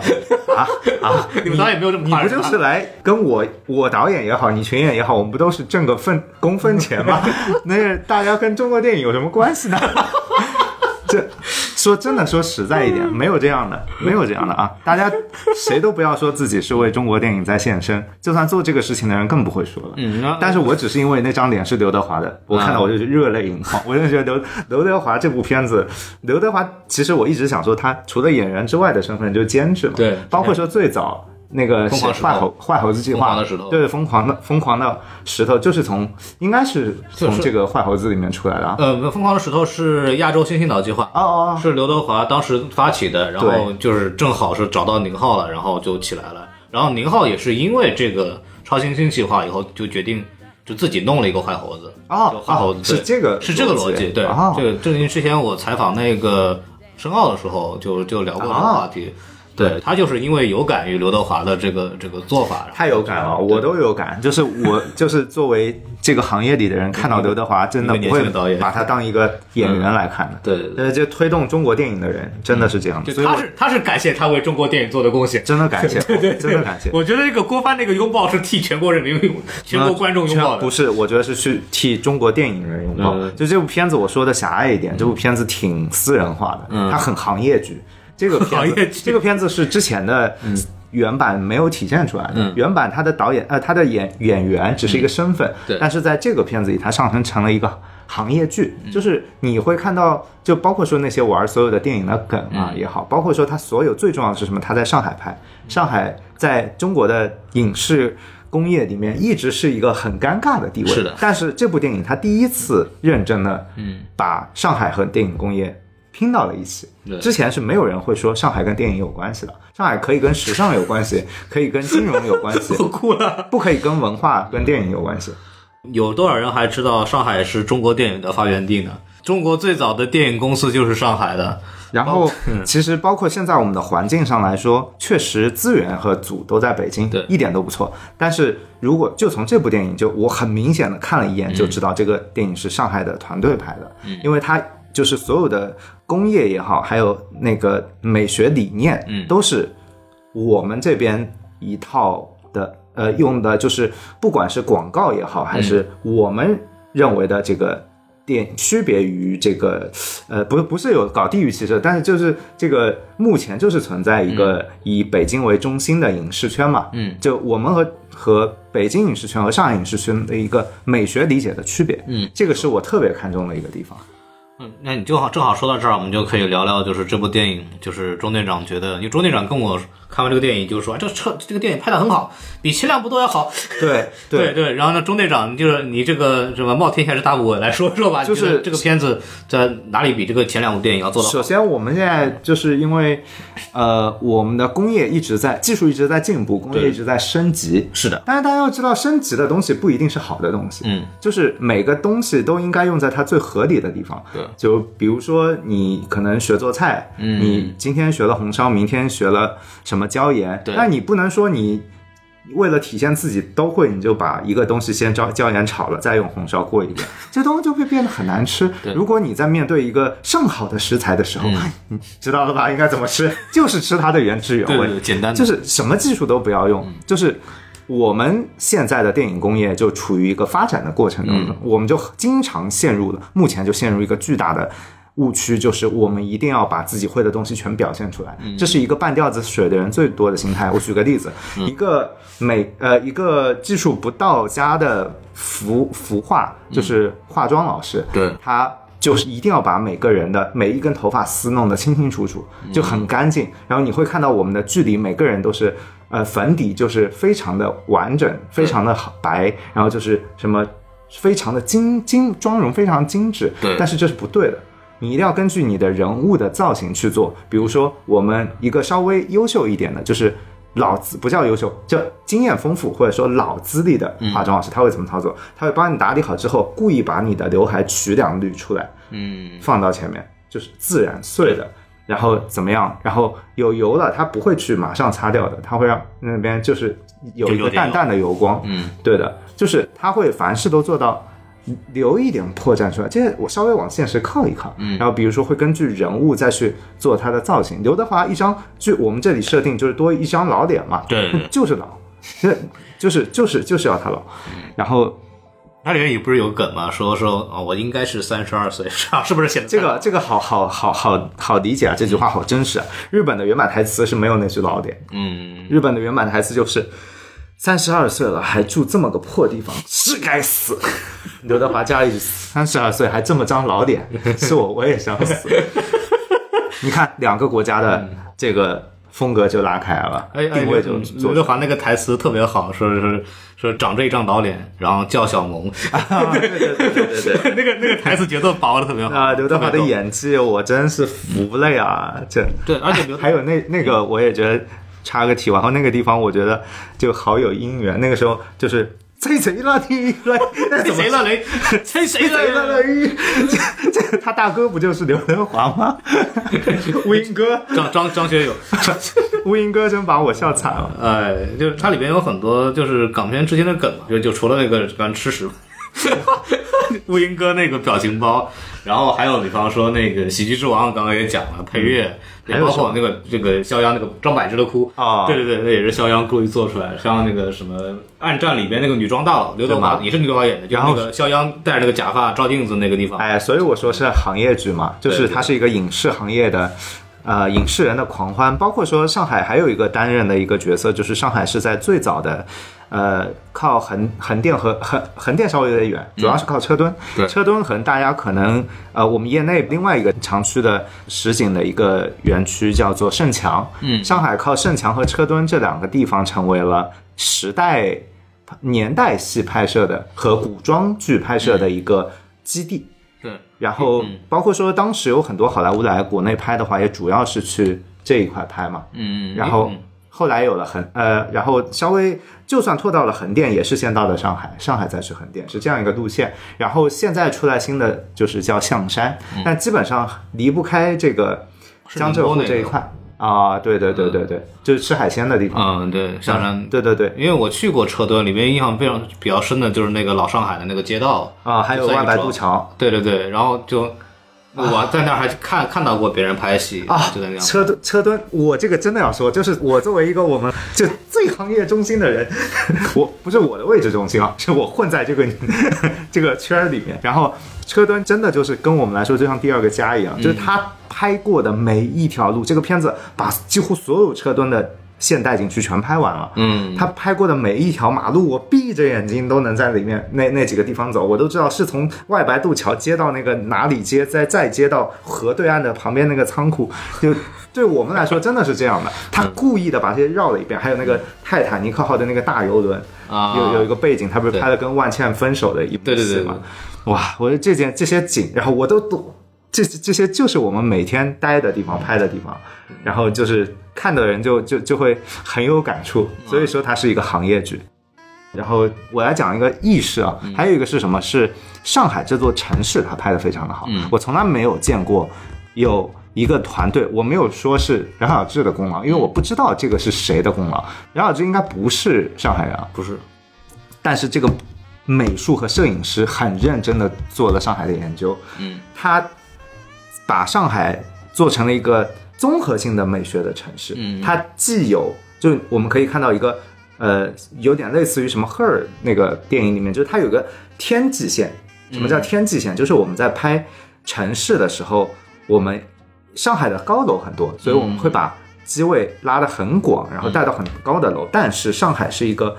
啊 啊，你们导演没有这么夸人你不就是来跟我我导演也好，你群演也好，我们不都是挣个份工分钱吗？那大家跟中国电影有什么关系呢？这说真的，说实在一点，没有这样的，没有这样的啊！大家谁都不要说自己是为中国电影在献身，就算做这个事情的人更不会说了。嗯那但是我只是因为那张脸是刘德华的，我看到我就热泪盈眶。我就觉得刘刘德华这部片子，刘德华其实我一直想说，他除了演员之外的身份就是监制嘛，对包括说最早。那个疯狂石头坏猴坏猴子计划，疯狂的石头对疯狂的疯狂的石头，就是从应该是从这个坏猴子里面出来的啊。呃，疯狂的石头是亚洲新星岛计划，哦哦，是刘德华当时发起的，然后就是正好是找到宁浩了，然后就起来了。然后宁浩也是因为这个超新星计划以后，就决定就自己弄了一个坏猴子。哦就坏猴子哦是这个是这个逻辑。对，哦这个这个之前我采访那个申奥的时候就就聊过这个哦话题。对他就是因为有感于刘德华的这个这个做法，太有感了，我都有感。就是我 就是作为这个行业里的人，看到刘德华真的不会把他当一个演员来看的。对对对呃，这推动中国电影的人真的是这样所以他是他是感谢他为中国电影做的贡献。真的感谢，真的感谢。我觉得这个郭帆那个拥抱是替全国人民拥、全国观众拥抱的。不是，我觉得是去替中国电影人拥抱。嗯就这部片子，我说的狭隘一点，这部片子挺私人化的，嗯它很行业剧。这个片子，行业剧。这个片子是之前的原版没有体现出来的。嗯。原版他的导演呃，他的演演员只是一个身份，对。但是在这个片子里，它上升成了一个行业剧，嗯。就是你会看到，就包括说那些玩所有的电影的梗啊嗯。也好，包括说他所有最重要的是什么？他在上海拍，上海在中国的影视工业里面一直是一个很尴尬的地位。是的。但是这部电影它第一次认真的，嗯，把上海和电影工业拼到了一起。之前是没有人会说上海跟电影有关系的，上海可以跟时尚有关系，可以跟金融有关系，我哭了。不可以跟文化跟电影有关系。有多少人还知道上海是中国电影的发源地呢？中国最早的电影公司就是上海的。然后，其实包括现在我们的环境上来说，确实资源和组都在北京，对一点都不错。但是如果就从这部电影，就我很明显的看了一眼，就知道这个电影是上海的团队拍的，因为它就是所有的工业也好，还有那个美学理念，嗯。都是我们这边一套的，呃，用的就是不管是广告也好，还是我们认为的这个电区别于这个，呃，不不是有搞地域歧视，但是就是这个目前就是存在一个以北京为中心的影视圈嘛，嗯，就我们和和北京影视圈和上海影视圈的一个美学理解的区别，嗯，这个是我特别看重的一个地方。嗯，那你正好正好说到这儿，我们就可以聊聊，就是这部电影，就是钟队长觉得，因为钟队长跟我看完这个电影，就说，哎，这车这个电影拍的很好，比前两部都要好。对对对，然后呢，钟队长就是你这个什么冒天下之大不韪来说说吧，就是这个片子在哪里比这个前两部电影要做的好？首先，我们现在就是因为，呃，我们的工业一直在技术一直在进步，工业一直在升级。是的，但是大家要知道，升级的东西不一定是好的东西。嗯，就是每个东西都应该用在它最合理的地方。对就比如说你可能学做菜，嗯你今天学了红烧，明天学了什么椒盐，对那你不能说你。为了体现自己都会，你就把一个东西先椒椒盐炒了，再用红烧过一遍，这东西就会变得很难吃。如果你在面对一个上好的食材的时候，嗯你知道了吧？应该怎么吃？就是吃它的原汁原味对对，对，简单的，就是什么技术都不要用，就是我们现在的电影工业就处于一个发展的过程当中，我们就经常陷入了，目前就陷入一个巨大的。误区就是我们一定要把自己会的东西全表现出来，这是一个半吊子水的人最多的心态。我举个例子，一个美呃一个技术不到家的服服化，就是化妆老师，对他就是一定要把每个人的每一根头发丝弄得清清楚楚，就很干净。然后你会看到我们的剧里每个人都是，呃，粉底就是非常的完整，非常的好白，然后就是什么非常的精精妆容非常精致。对但是这是不对的。你一定要根据你的人物的造型去做，比如说我们一个稍微优秀一点的，就是老资不叫优秀，叫经验丰富或者说老资历的化妆老师，他会怎么操作？他会帮你打理好之后，故意把你的刘海取两缕出来，嗯，放到前面，就是自然碎的。然后怎么样？然后有油了，他不会去马上擦掉的，他会让那边就是有一个淡淡的油光。嗯，对的，就是他会凡事都做到留一点破绽出来，这些我稍微往现实靠一靠。嗯，然后比如说会根据人物再去做他的造型。刘德华一张，就我们这里设定就是多一张老脸嘛，对 就是老，这 就是就是就是要他老。然后它里面也不是有梗吗？说说啊、我应该是三十二岁，是吧？是不是写的这个这个好好好好好理解啊，这句话好真实啊。日本的原版台词是没有那句老点，嗯，日本的原版台词就是三十二岁了还住这么个破地方，是该死。刘德华加了一句三十二岁还这么张老脸，是我我也想死。你看两个国家的这个风格就拉开了，哎哎，定位就刘德华那个台词特别好，说是说长这一张老脸，然后叫小萌，对对对对对对。那个那个台词节奏把握的特别好啊，刘德华的演技我真是服了呀！这对，而且刘还有那那个，我也觉得插个题，然后那个地方我觉得就好有姻缘。那个时候就是催谁了你来，那怎么谁了你？吹谁谁了你？这 这他大哥不就是刘德华吗？吴英哥，张张张学友，吴英哥真把我笑惨了。哎，就是它里边有很多就是港片之间的梗嘛，就就除了那个刚吃屎，乌蝇哥那个表情包，然后还有比方说那个喜剧之王，刚刚也讲了配乐，也还有包括那个这个肖央那个张柏芝的哭。啊对对对，那也是肖央故意做出来的，像那个什么《暗战》里边那个女装大佬刘德华也是刘德华演的，就是然后那个肖央戴着那个假发照镜子那个地方，哎，所以我说是行业剧嘛，就是它是一个影视行业的。呃，影视人的狂欢，包括说上海还有一个担任的一个角色，就是上海是在最早的，呃，靠横横店和横横店稍微有点远，主要是靠车墩。对车墩可能大家可能呃，我们业内另外一个常去的实景的一个园区叫做盛强。嗯上海靠盛强和车墩这两个地方成为了时代年代戏拍摄的和古装剧拍摄的一个基地。对，然后嗯包括说当时有很多好莱坞来国内拍的话，也主要是去这一块拍嘛。嗯，然后嗯后来有了横呃，然后稍微就算拖到了横店，也是先到的上海，上海再去横店，是这样一个路线。然后现在出来新的就是叫象山，但基本上离不开这个江浙沪这一块啊，对对对对对，就是吃海鲜的地方。嗯，对，象山。对对对因为我去过车墩，里面印象非常比较深的就是那个老上海的那个街道，啊，还有万白渡桥对对对，然后就 我在那儿还看看到过别人拍戏啊就在那，样。车墩车墩，我这个真的要说，就是我作为一个我们 就最行业中心的人，我不是我的位置中心啊，是我混在这个这个圈儿里面。然后车墩真的就是跟我们来说就像第二个家一样，就是他拍过的每一条路，这个片子把几乎所有车墩的现代景区全拍完了。嗯，他拍过的每一条马路，我闭着眼睛都能在里面那那几个地方走，我都知道是从外白渡桥接到那个哪里街，再再接到河对岸的旁边那个仓库，就对我们来说真的是这样的。他故意的把这些绕了一遍，还有那个泰坦尼克号的那个大游轮，啊，有有一个背景，他不是拍了跟万茜分手的一部对对对戏吗？哇，我说这件这些景，然后我都都这这些就是我们每天待的地方、拍的地方，然后就是看的人就就就会很有感触，所以说它是一个行业剧。然后我来讲一个意识啊，还有一个是什么？是上海这座城市，它拍的非常的好。我从来没有见过有一个团队，我没有说是梁晓志的功劳，因为我不知道这个是谁的功劳。梁晓志应该不是上海人啊，不是，但是这个美术和摄影师很认真的做了上海的研究，嗯，他把上海做成了一个综合性的美学的城市，嗯它既有就我们可以看到一个呃有点类似于什么赫尔那个电影里面，就是它有个天际线。什么叫天际线？就是我们在拍城市的时候，我们上海的高楼很多，所以我们会把机位拉得很广，然后带到很高的楼。但是上海是一个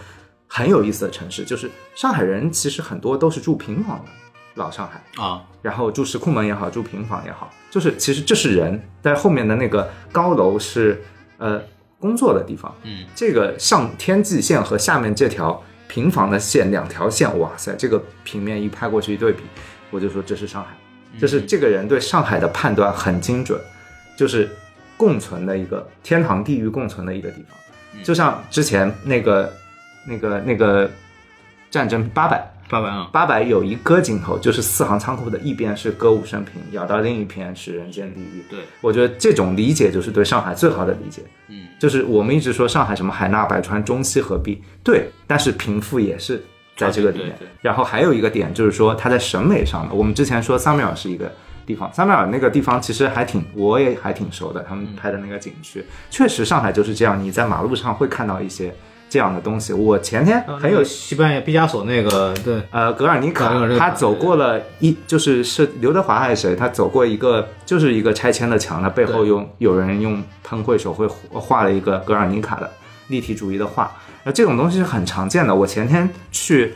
很有意思的城市，就是上海人其实很多都是住平房的，老上海。啊，然后住石库门也好，住平房也好，就是其实这是人，但是后面的那个高楼是呃工作的地方。嗯，这个上天际线和下面这条平房的线两条线，哇塞，这个平面一拍过去一对比，我就说这是上海，就是这个人对上海的判断很精准，就是共存的一个天堂地狱共存的一个地方。就像之前那个那个那个战争八百。八百啊，八百有一个镜头，就是四行仓库的一边是歌舞升平，咬到另一边是人间地狱。对，我觉得这种理解就是对上海最好的理解。嗯，就是我们一直说上海什么海纳百川、中西合璧，对，但是贫富也是在这个里面。对对对。然后还有一个点就是说，它在审美上的，我们之前说三米尔是一个地方，三米尔那个地方其实还挺，我也还挺熟的，他们拍的那个景区，确实上海就是这样，你在马路上会看到一些这样的东西。我前天很有西班牙毕加索那个，对，呃，格尔尼卡他走过了一，就是是刘德华还是谁？他走过一个，就是一个拆迁的墙，他背后用有人用喷绘手绘画了一个格尔尼卡的立体主义的画。那这种东西是很常见的。我前天去，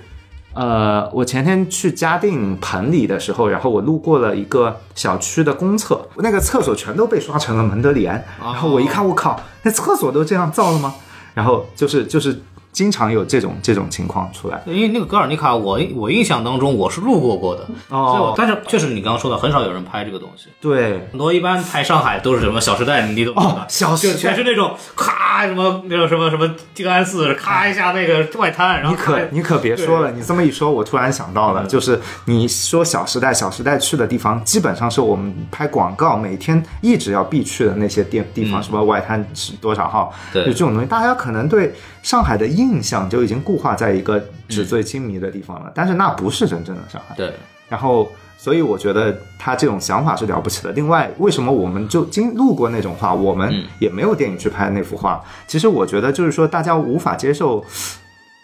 呃，我前天去嘉定盆里的时候，然后我路过了一个小区的公厕，那个厕所全都被刷成了蒙德里安。然后我一看，我靠，那厕所都这样造了吗？然后就是就是经常有这种这种情况出来。因为那个格尔尼卡，我我印象当中我是路过过的，哦所以我但是确实你刚刚说的，很少有人拍这个东西。对，很多一般拍上海都是什么《小时代》，你懂哦的，小时全是那种咔什么那种什么什么静安寺，咔一下那个外滩，然后你可你可别说了，你这么一说，我突然想到了，就是你说《小时代》，《小时代》去的地方，基本上是我们拍广告每天一直要必去的那些地地方，什么外滩是多少号，对就这种东西，大家可能对上海的印象就已经固化在一个纸醉金迷的地方了，但是那不是真正的上海。对，然后，所以我觉得他这种想法是了不起的。另外，为什么我们就经路过那种画，我们嗯也没有电影去拍那幅画？其实我觉得就是说，大家无法接受，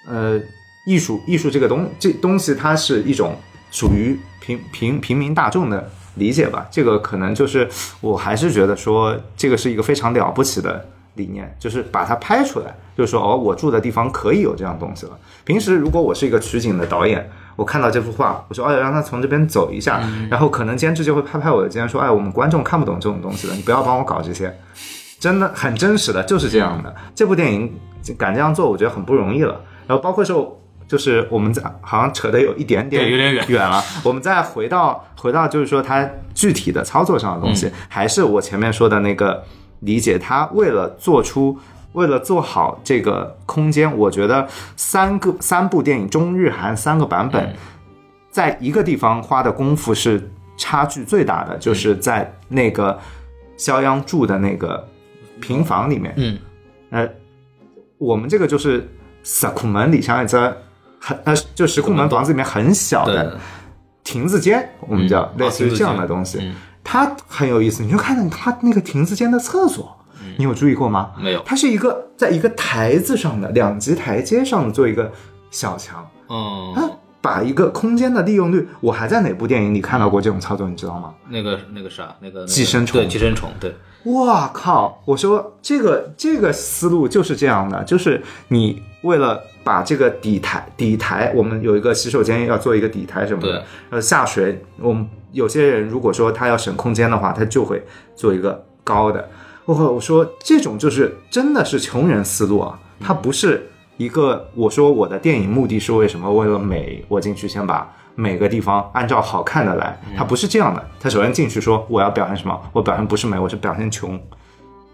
呃，艺术艺术这个东这东西，它是一种属于平平平民大众的理解吧。这个可能就是我还是觉得说，这个是一个非常了不起的理念，就是把它拍出来，就是说哦，我住的地方可以有这样东西了。平时如果我是一个取景的导演，我看到这幅画，我说哎，让他从这边走一下，然后可能监制就会拍拍我的肩说，哎，我们观众看不懂这种东西的，你不要帮我搞这些。真的很真实的，就是这样的。这部电影敢这样做，我觉得很不容易了。然后包括说，就是我们在好像扯得有一点点对有点远远了。我们再回到回到就是说它具体的操作上的东西，还是我前面说的那个理解。他为了做出，为了做好这个空间，我觉得三个三部电影中日韩三个版本，在一个地方花的功夫是差距最大的，就是在那个肖央住的那个平房里面。嗯，呃，我们这个就是石库门里向一只很呃，就石库门房子里面很小的亭子间，我们叫类似于这样的东西。它很有意思，你就看到它那个亭子间的厕所，你有注意过吗？没有，它是一个在一个台子上的两级台阶上做一个小墙，嗯，它把一个空间的利用率，我还在哪部电影里看到过这种操作，你知道吗？那个那个啥，那个那个寄生虫对寄生虫，对，哇靠！我说这个这个思路就是这样的，就是你为了把这个底台底台，我们有一个洗手间要做一个底台什么的，呃，下水，我们有些人如果说他要省空间的话，他就会做一个高的。我我说这种就是真的是穷人思路啊，他不是一个我说我的电影目的是为什么？为了美，我进去先把每个地方按照好看的来，他不是这样的。他首先进去说我要表现什么？我表现不是美，我是表现穷。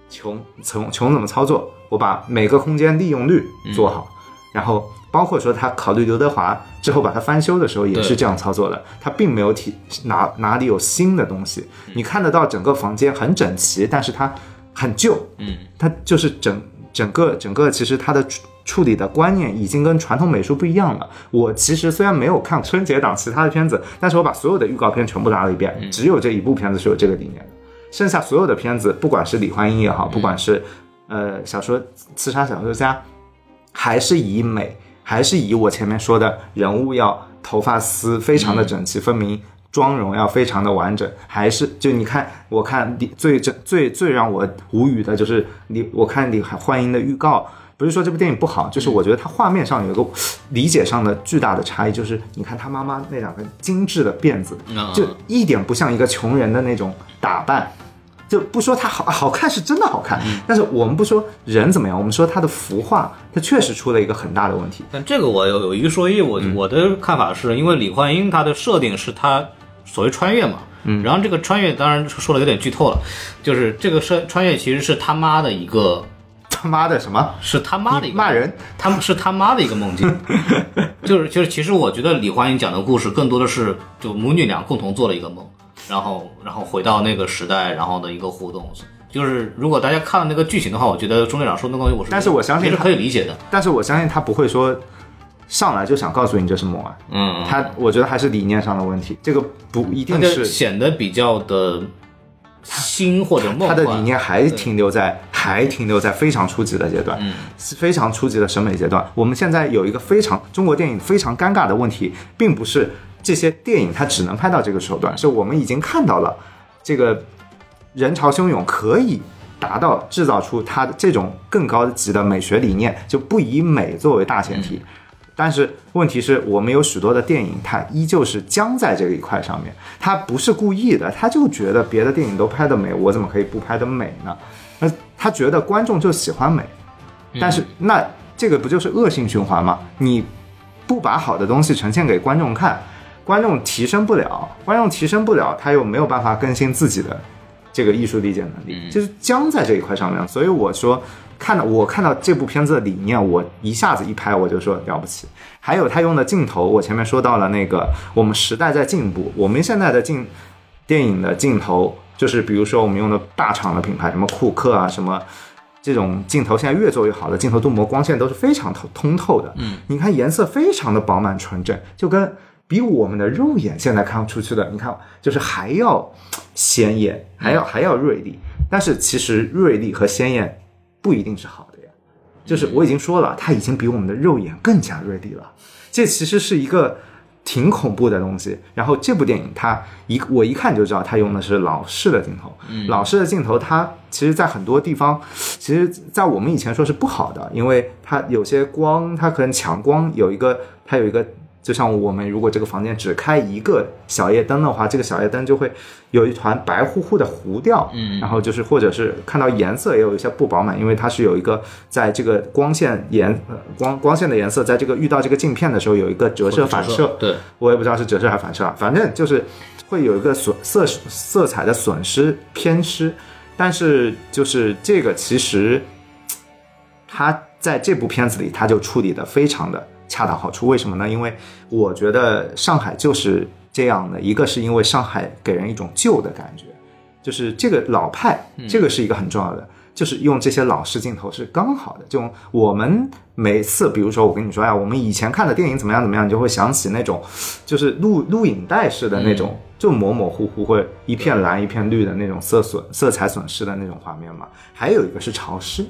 穷穷穷怎么操作？我把每个空间利用率做好，然后包括说他考虑刘德华之后把它翻修的时候也是这样操作的，他并没有提哪哪里有新的东西，你看得到整个房间很整齐，但是它很旧，嗯，它就是整整个整个其实它的处处理的观念已经跟传统美术不一样了。我其实虽然没有看春节档其他的片子，但是我把所有的预告片全部拉了一遍，只有这一部片子是有这个理念的。剩下所有的片子，不管是李焕英也好，不管是呃小说《刺杀小说家》，还是以美，还是以我前面说的人物要头发丝非常的整齐分明，妆容要非常的完整，还是就你看，我看李最最最最让我无语的就是你，我看李焕英的预告。不是说这部电影不好，就是我觉得它画面上有一个理解上的巨大的差异，就是你看他妈妈那两个精致的辫子，就一点不像一个穷人的那种打扮，就不说它好好看是真的好看，但是我们不说人怎么样，我们说它的服化，它确实出了一个很大的问题。但这个我有有一说一，我、我的看法是因为李焕英她的设定是她所谓穿越嘛，嗯，然后这个穿越当然说的有点剧透了，就是这个穿穿越其实是他妈的一个，他妈的什么？是他妈的一个骂人？他们是他妈的一个梦境，就是就是其实我觉得李焕英讲的故事更多的是就母女俩共同做了一个梦，然后然后回到那个时代，然后的一个互动。就是如果大家看了那个剧情的话，我觉得钟队长说的东西我是，但是我相信是他可以理解的。但是我相信他不会说上来就想告诉你这是梦啊，嗯，他我觉得还是理念上的问题，这个不一定是显得比较的新或者梦幻。他的理念还停留在还停留在非常初级的阶段，非常初级的审美阶段。我们现在有一个非常中国电影非常尴尬的问题，并不是这些电影它只能拍到这个手段，是我们已经看到了这个人潮汹涌可以达到制造出它的这种更高级的美学理念，就不以美作为大前提。但是问题是我们有许多的电影，它依旧是僵在这一块上面，它不是故意的，他就觉得别的电影都拍得美，我怎么可以不拍得美呢？那他觉得观众就喜欢美，但是那这个不就是恶性循环吗？你不把好的东西呈现给观众看，观众提升不了，观众提升不了，他又没有办法更新自己的这个艺术理解能力，就是僵在这一块上面。所以我说，看到我看到这部片子的理念，我一下子一拍我就说了不起。还有他用的镜头，我前面说到了那个，我们时代在进步，我们现在的镜电影的镜头，就是比如说我们用的大厂的品牌，什么库克啊，什么。这种镜头现在越做越好的镜头镀膜光线都是非常透通透的，嗯，你看颜色非常的饱满纯正，就跟比我们的肉眼现在看出去的，你看就是还要鲜艳，还要还要锐利。但是其实锐利和鲜艳不一定是好的呀，就是我已经说了，它已经比我们的肉眼更加锐利了。这其实是一个挺恐怖的东西。然后这部电影它一我一看就知道它用的是老式的镜头，老式的镜头它其实在很多地方，其实在我们以前说是不好的，因为它有些光它可能强光有一个它有一个。就像我们如果这个房间只开一个小夜灯的话，这个小夜灯就会有一团白乎乎的糊掉，嗯，然后就是或者是看到颜色也有一些不饱满，因为它是有一个在这个光线颜呃光光线的颜色在这个遇到这个镜片的时候有一个折射反射，对，我也不知道是折射还是反射啊，反正就是会有一个损色色彩的损失偏失，但是就是这个其实它在这部片子里它就处理的非常的。恰到好处，为什么呢？因为我觉得上海就是这样的，一个是因为上海给人一种旧的感觉，就是这个老派，这个是一个很重要的，就是用这些老式镜头是刚好的。就我们每次，比如说我跟你说呀，我们以前看的电影怎么样怎么样，你就会想起那种就是录录影带式的那种，就模模糊糊会一片蓝一片绿的那种色损色彩损失的那种画面嘛。还有一个是潮湿，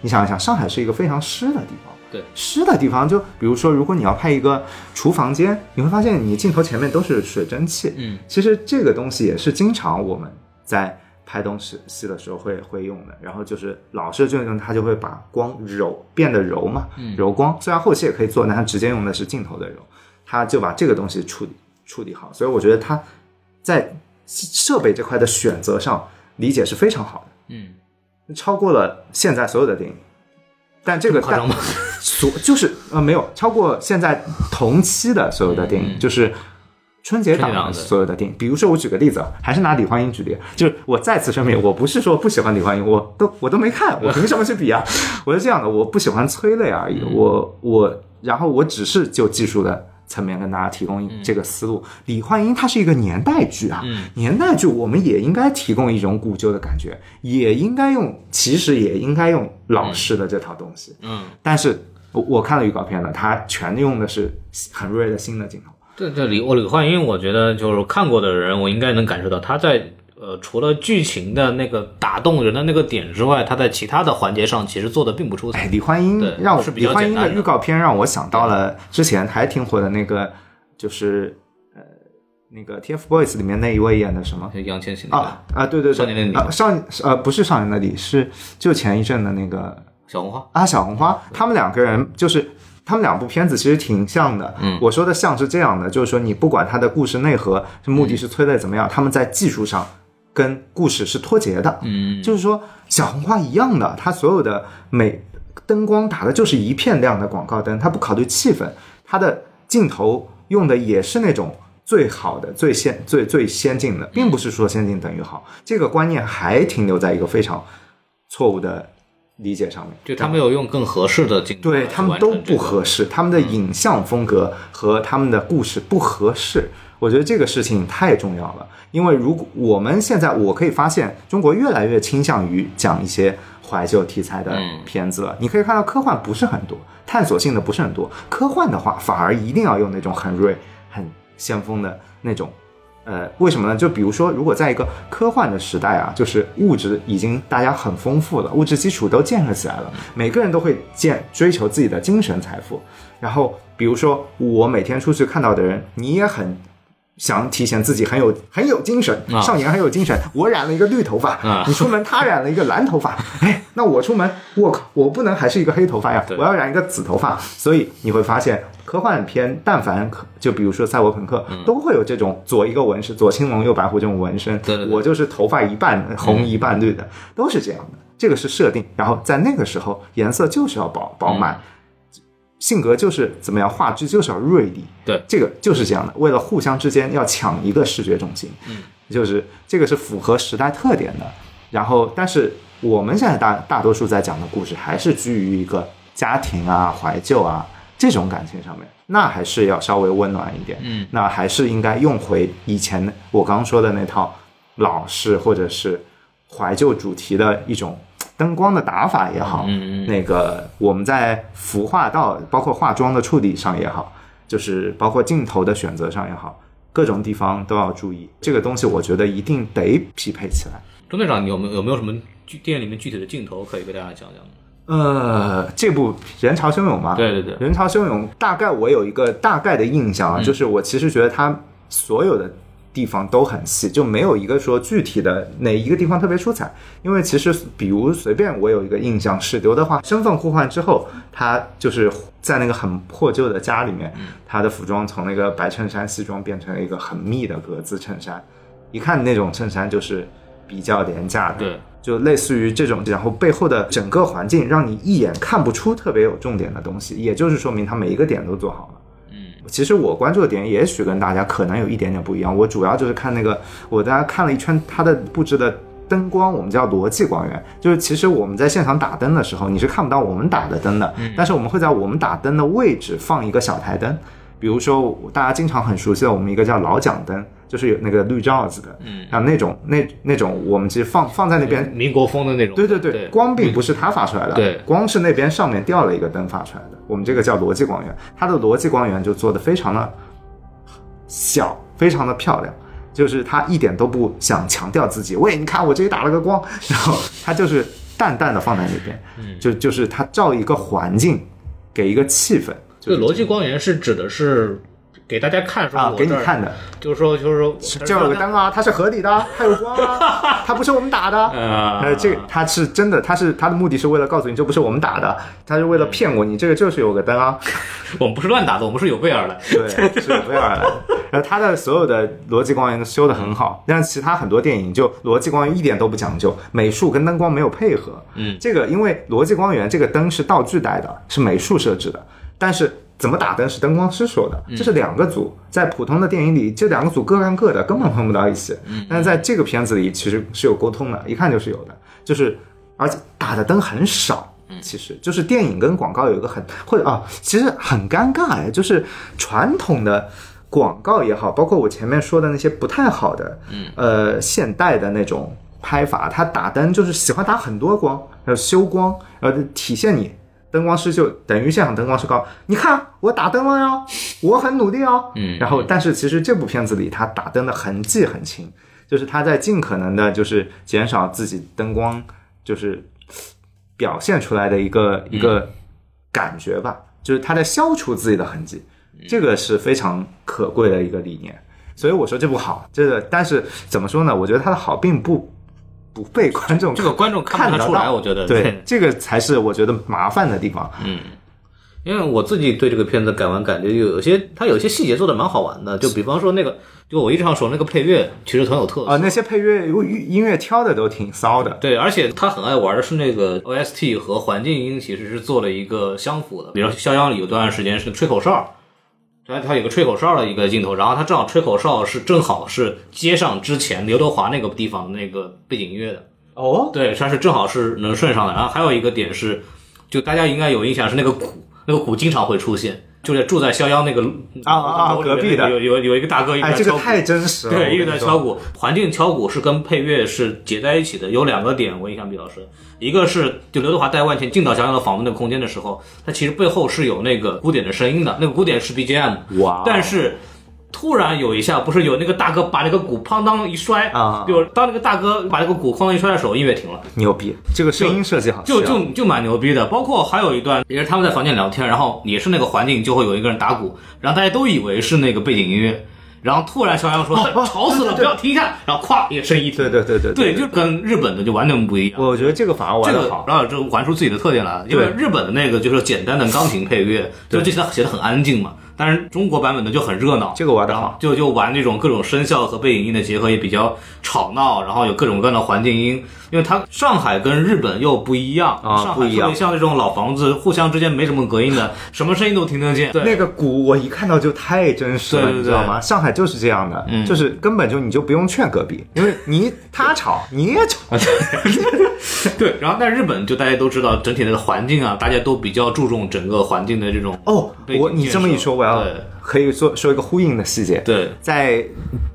你想一想，上海是一个非常湿的地方。对湿的地方，就比如说，如果你要拍一个厨房间，你会发现你镜头前面都是水蒸气。嗯，其实这个东西也是经常我们在拍东西戏的时候会会用的。然后就是老式这种，它就会把光柔变得柔嘛，柔光。虽然后期也可以做，但它直接用的是镜头的柔，它就把这个东西处理处理好。所以我觉得它在设备这块的选择上理解是非常好的。嗯，超过了现在所有的电影。但这个夸张吗？所就是呃没有超过现在同期的所有的电影，就是春节档所有的电影。比如说我举个例子啊，还是拿李焕英举例，就是我再次声明，我不是说不喜欢李焕英，我都我都没看，我凭什么去比啊？我是这样的，我不喜欢催泪而已，我我然后我只是就技术的。层面跟大家提供这个思路，李焕英它是一个年代剧啊，年代剧我们也应该提供一种古旧的感觉，也应该用，其实也应该用老式的这套东西。嗯，但是我我看了预告片了，它全用的是很锐的新的镜头。对对，李我李焕英，我觉得就是看过的人，我应该能感受到他在。呃，除了剧情的那个打动人的那个点之外，他在其他的环节上其实做的并不出彩。哎，李焕英让我是比李焕英的预告片让我想到了之前还挺火的那个，就是呃那个 TFBOYS 里面那一位演的什么易烊千玺那个啊啊对对对，少年的你啊少呃不是少年的你是就前一阵的那个小红花，啊，小红花，他们两个人就是他们两部片子其实挺像的。嗯我说的像是这样的，就是说你不管它的故事内核是目的是催泪怎么样，他们在技术上跟故事是脱节的。嗯，就是说小红花一样的，它所有的美灯光打的就是一片亮的广告灯，它不考虑气氛，它的镜头用的也是那种。最好的、最先、最最先进的，并不是说先进等于好，这个观念还停留在一个非常错误的理解上面。就他没有用更合适的镜头对他们都不合适，他们的影像风格和他们的故事不合适。我觉得这个事情太重要了，因为如果我们现在我可以发现，中国越来越倾向于讲一些怀旧题材的嗯片子了。你可以看到科幻不是很多，探索性的不是很多，科幻的话反而一定要用那种很锐、很先锋的那种。呃，为什么呢？就比如说，如果在一个科幻的时代啊，就是物质已经大家很丰富了，物质基础都建设起来了，每个人都会建追求自己的精神财富。然后，比如说我每天出去看到的人，你也很想体现自己很有很有精神，啊少年很有精神。我染了一个绿头发，啊你出门他染了一个蓝头发，哎，那我出门，我靠，我不能还是一个黑头发呀，我要染一个紫头发。所以你会发现，科幻片但凡就比如说赛博朋克，都会有这种左一个纹是左青龙右白虎这种纹身，对对对我就是头发一半红一半绿的，都是这样的。这个是设定，然后在那个时候，颜色就是要饱饱满，性格就是怎么样，画质就是要锐利。对这个就是这样的，为了互相之间要抢一个视觉中心，嗯，就是这个是符合时代特点的。然后，但是我们现在大大多数在讲的故事，还是居于一个家庭啊、怀旧啊这种感情上面，那还是要稍微温暖一点。嗯，那还是应该用回以前我刚说的那套老式或者是怀旧主题的一种灯光的打法也好，嗯嗯那个我们在服化道包括化妆的处理上也好，就是包括镜头的选择上也好，各种地方都要注意。这个东西我觉得一定得匹配起来。钟队长，你有没有有没有什么具电影里面具体的镜头可以给大家讲讲？呃，这部《人潮汹涌》嘛，对对对人潮汹涌》大概我有一个大概的印象啊，就是我其实觉得它所有的地方都很细，就没有一个说具体的哪一个地方特别出彩。因为其实比如随便我有一个印象是刘德华身份互换之后，他就是在那个很破旧的家里面，他的服装从那个白衬衫西装变成了一个很密的格子衬衫，一看那种衬衫就是比较廉价的，对，就类似于这种，然后背后的整个环境让你一眼看不出特别有重点的东西，也就是说明他每一个点都做好了。嗯，其实我关注的点也许跟大家可能有一点点不一样，我主要就是看那个，我大家看了一圈它的布置的灯光，我们叫逻辑光源，就是其实我们在现场打灯的时候，你是看不到我们打的灯的，但是我们会在我们打灯的位置放一个小台灯。比如说，大家经常很熟悉的，我们一个叫老蒋灯，就是有那个绿罩子的，嗯，像那种那那种，我们其实放放在那边，民国风的那种。对对对，对，光并不是它发出来的，对光是那边上面掉了一个灯发出来的。我们这个叫逻辑光源，它的逻辑光源就做的非常的小，非常的漂亮，就是它一点都不想强调自己，喂，你看我这里打了个光，然后它就是淡淡的放在那边，嗯，就就是它照一个环境，给一个气氛，就是这个逻辑光源是指的是给大家看说啊，我这儿给你看的，就是说就是说这有个灯啊，它是合理的，它有光啊，它不是我们打的。啊，呃，这个它是真的，它是它的目的是为了告诉你这不是我们打的，它是为了骗我，你这个就是有个灯啊，我们不是乱打的，我们是有备而来。对，是有备而来的。然后它的所有的逻辑光源都修得很好，但其他很多电影就逻辑光源一点都不讲究，美术跟灯光没有配合。嗯，这个因为逻辑光源这个灯是道具带的，是美术设置的，但是。怎么打灯是灯光师说的，这是两个组，在普通的电影里，这两个组各干各的，根本碰不到一起。但是在这个片子里，其实是有沟通的，一看就是有的，就是而且打的灯很少。其实就是电影跟广告有一个很或者啊，其实很尴尬哎，就是传统的广告也好，包括我前面说的那些不太好的，嗯，呃，现代的那种拍法，它打灯就是喜欢打很多光，还有修光，然后体现你灯光师就等于现场灯光师高，你看我打灯了哟，我很努力哦，嗯然后但是其实这部片子里他打灯的痕迹很轻，就是他在尽可能的就是减少自己灯光就是表现出来的一个一个感觉吧，就是他在消除自己的痕迹，这个是非常可贵的一个理念。所以我说这部好，这个但是怎么说呢？我觉得它的好并不不被观众这个观众看不得出来，我觉得对这个才是我觉得麻烦的地方。嗯，因为我自己对这个片子改完感觉有有些，它有些细节做的蛮好玩的，就比方说那个，就我一直想说那个配乐其实很有特色啊，那些配乐音乐挑的都挺骚的。对，而且他很爱玩的是那个 OST 和环境音，其实是做了一个相符的。比如说《肖央》里有段时间是吹口哨，它它有个吹口哨的一个镜头，然后它正好吹口哨是正好是接上之前刘德华那个地方的那个背景音乐的。哦，对，它是正好是能顺上的。然后还有一个点是，就大家应该有印象是那个鼓，那个鼓经常会出现，就是住在肖央那个啊啊隔壁的有有有一个大哥一直哎，在敲鼓这个太真实了。对，一直在敲鼓，环境敲鼓是跟配乐是结在一起的。有两个点我印象比较深，一个是就刘德华带万茜进到肖央的访问那个空间的时候，他其实背后是有那个鼓点的声音的，那个鼓点是 BGM，哇哦但是。突然有一下，不是有那个大哥把那个鼓哐当一摔啊就当那个大哥把那个鼓哐当一摔的时候，音乐停了，牛逼，这个声音设计好，就是就就蛮牛逼的。包括还有一段，也是他们在房间聊天，然后也是那个环境就会有一个人打鼓，然后大家都以为是那个背景音乐，然后突然肖央说、哦 吵死了，不要停一下，然后咵一个声音一停，对对对对对，就跟日本的就完全不一样。我觉得这个反而玩这个的好。然后就玩出自己的特点来了，因为对日本的那个就是简单的钢琴配乐，就这些写的很安静嘛。但是中国版本的就很热闹，这个玩得好。就就玩这种各种声效和背景音的结合也比较吵闹，然后有各种各样的环境音，因为它上海跟日本又不一样，啊上不一样。海特别像这种老房子，互相之间没什么隔音的，什么声音都听得见。对，那个鼓我一看到就太真实了，你知道吗？上海就是这样的，嗯就是根本就你就不用劝隔壁，因为你他吵你也吵，对，然后但日本就大家都知道整体的环境啊，大家都比较注重整个环境的这种哦我你这么一说，我要对可以说说一个呼应的细节。对在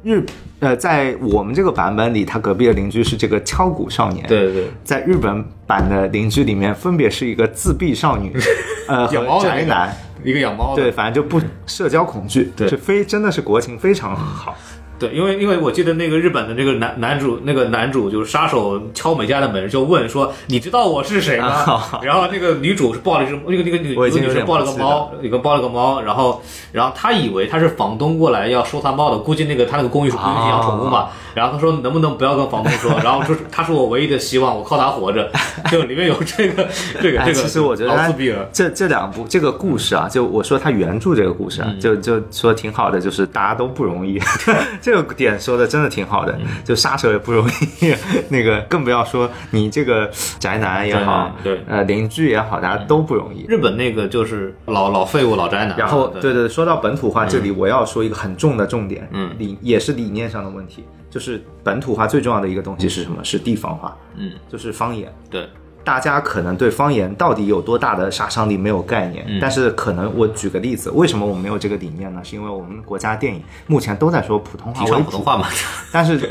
日呃，在我们这个版本里，他隔壁的邻居是这个敲鼓少年。，对对。在日本版的邻居里面，分别是一个自闭少女，呃，养猫宅男。一个养猫的，对，反正就不社交恐惧，对就非真的是国情非常好。对，因为因为我记得那个日本的那个男男主，那个男主就是杀手敲美嘉的门，就问说：“你知道我是谁吗？”然后那个女主是抱了一只那个那个女我已经有女生抱了个猫，一个抱了个猫，然后然后他以为他是房东过来要收他猫的，估计那个他那个公寓是不允许养宠物嘛。然后他说能不能不要跟房东说？然后说他是我唯一的希望，我靠他活着。就里面有这个这个哎，这个，其实我觉得。这这两部这个故事啊，就我说他原著这个故事啊，嗯就就说挺好的，就是大家都不容易，这个点说的真的挺好的，嗯就杀手也不容易，那个更不要说你这个宅男也好，对对呃邻居也好，大家都不容易。日本那个就是老老废物老宅男，然后，对对对，说到本土化，这里我要说一个很重的重点，嗯理也是理念上的问题，就是本土化最重要的一个东西是什么？是地方化，嗯，就是方言。对，大家可能对方言到底有多大的杀伤力没有概念，但是可能我举个例子，为什么我们没有这个理念呢？是因为我们国家电影目前都在说普通话提为主，倡普通话嘛。但是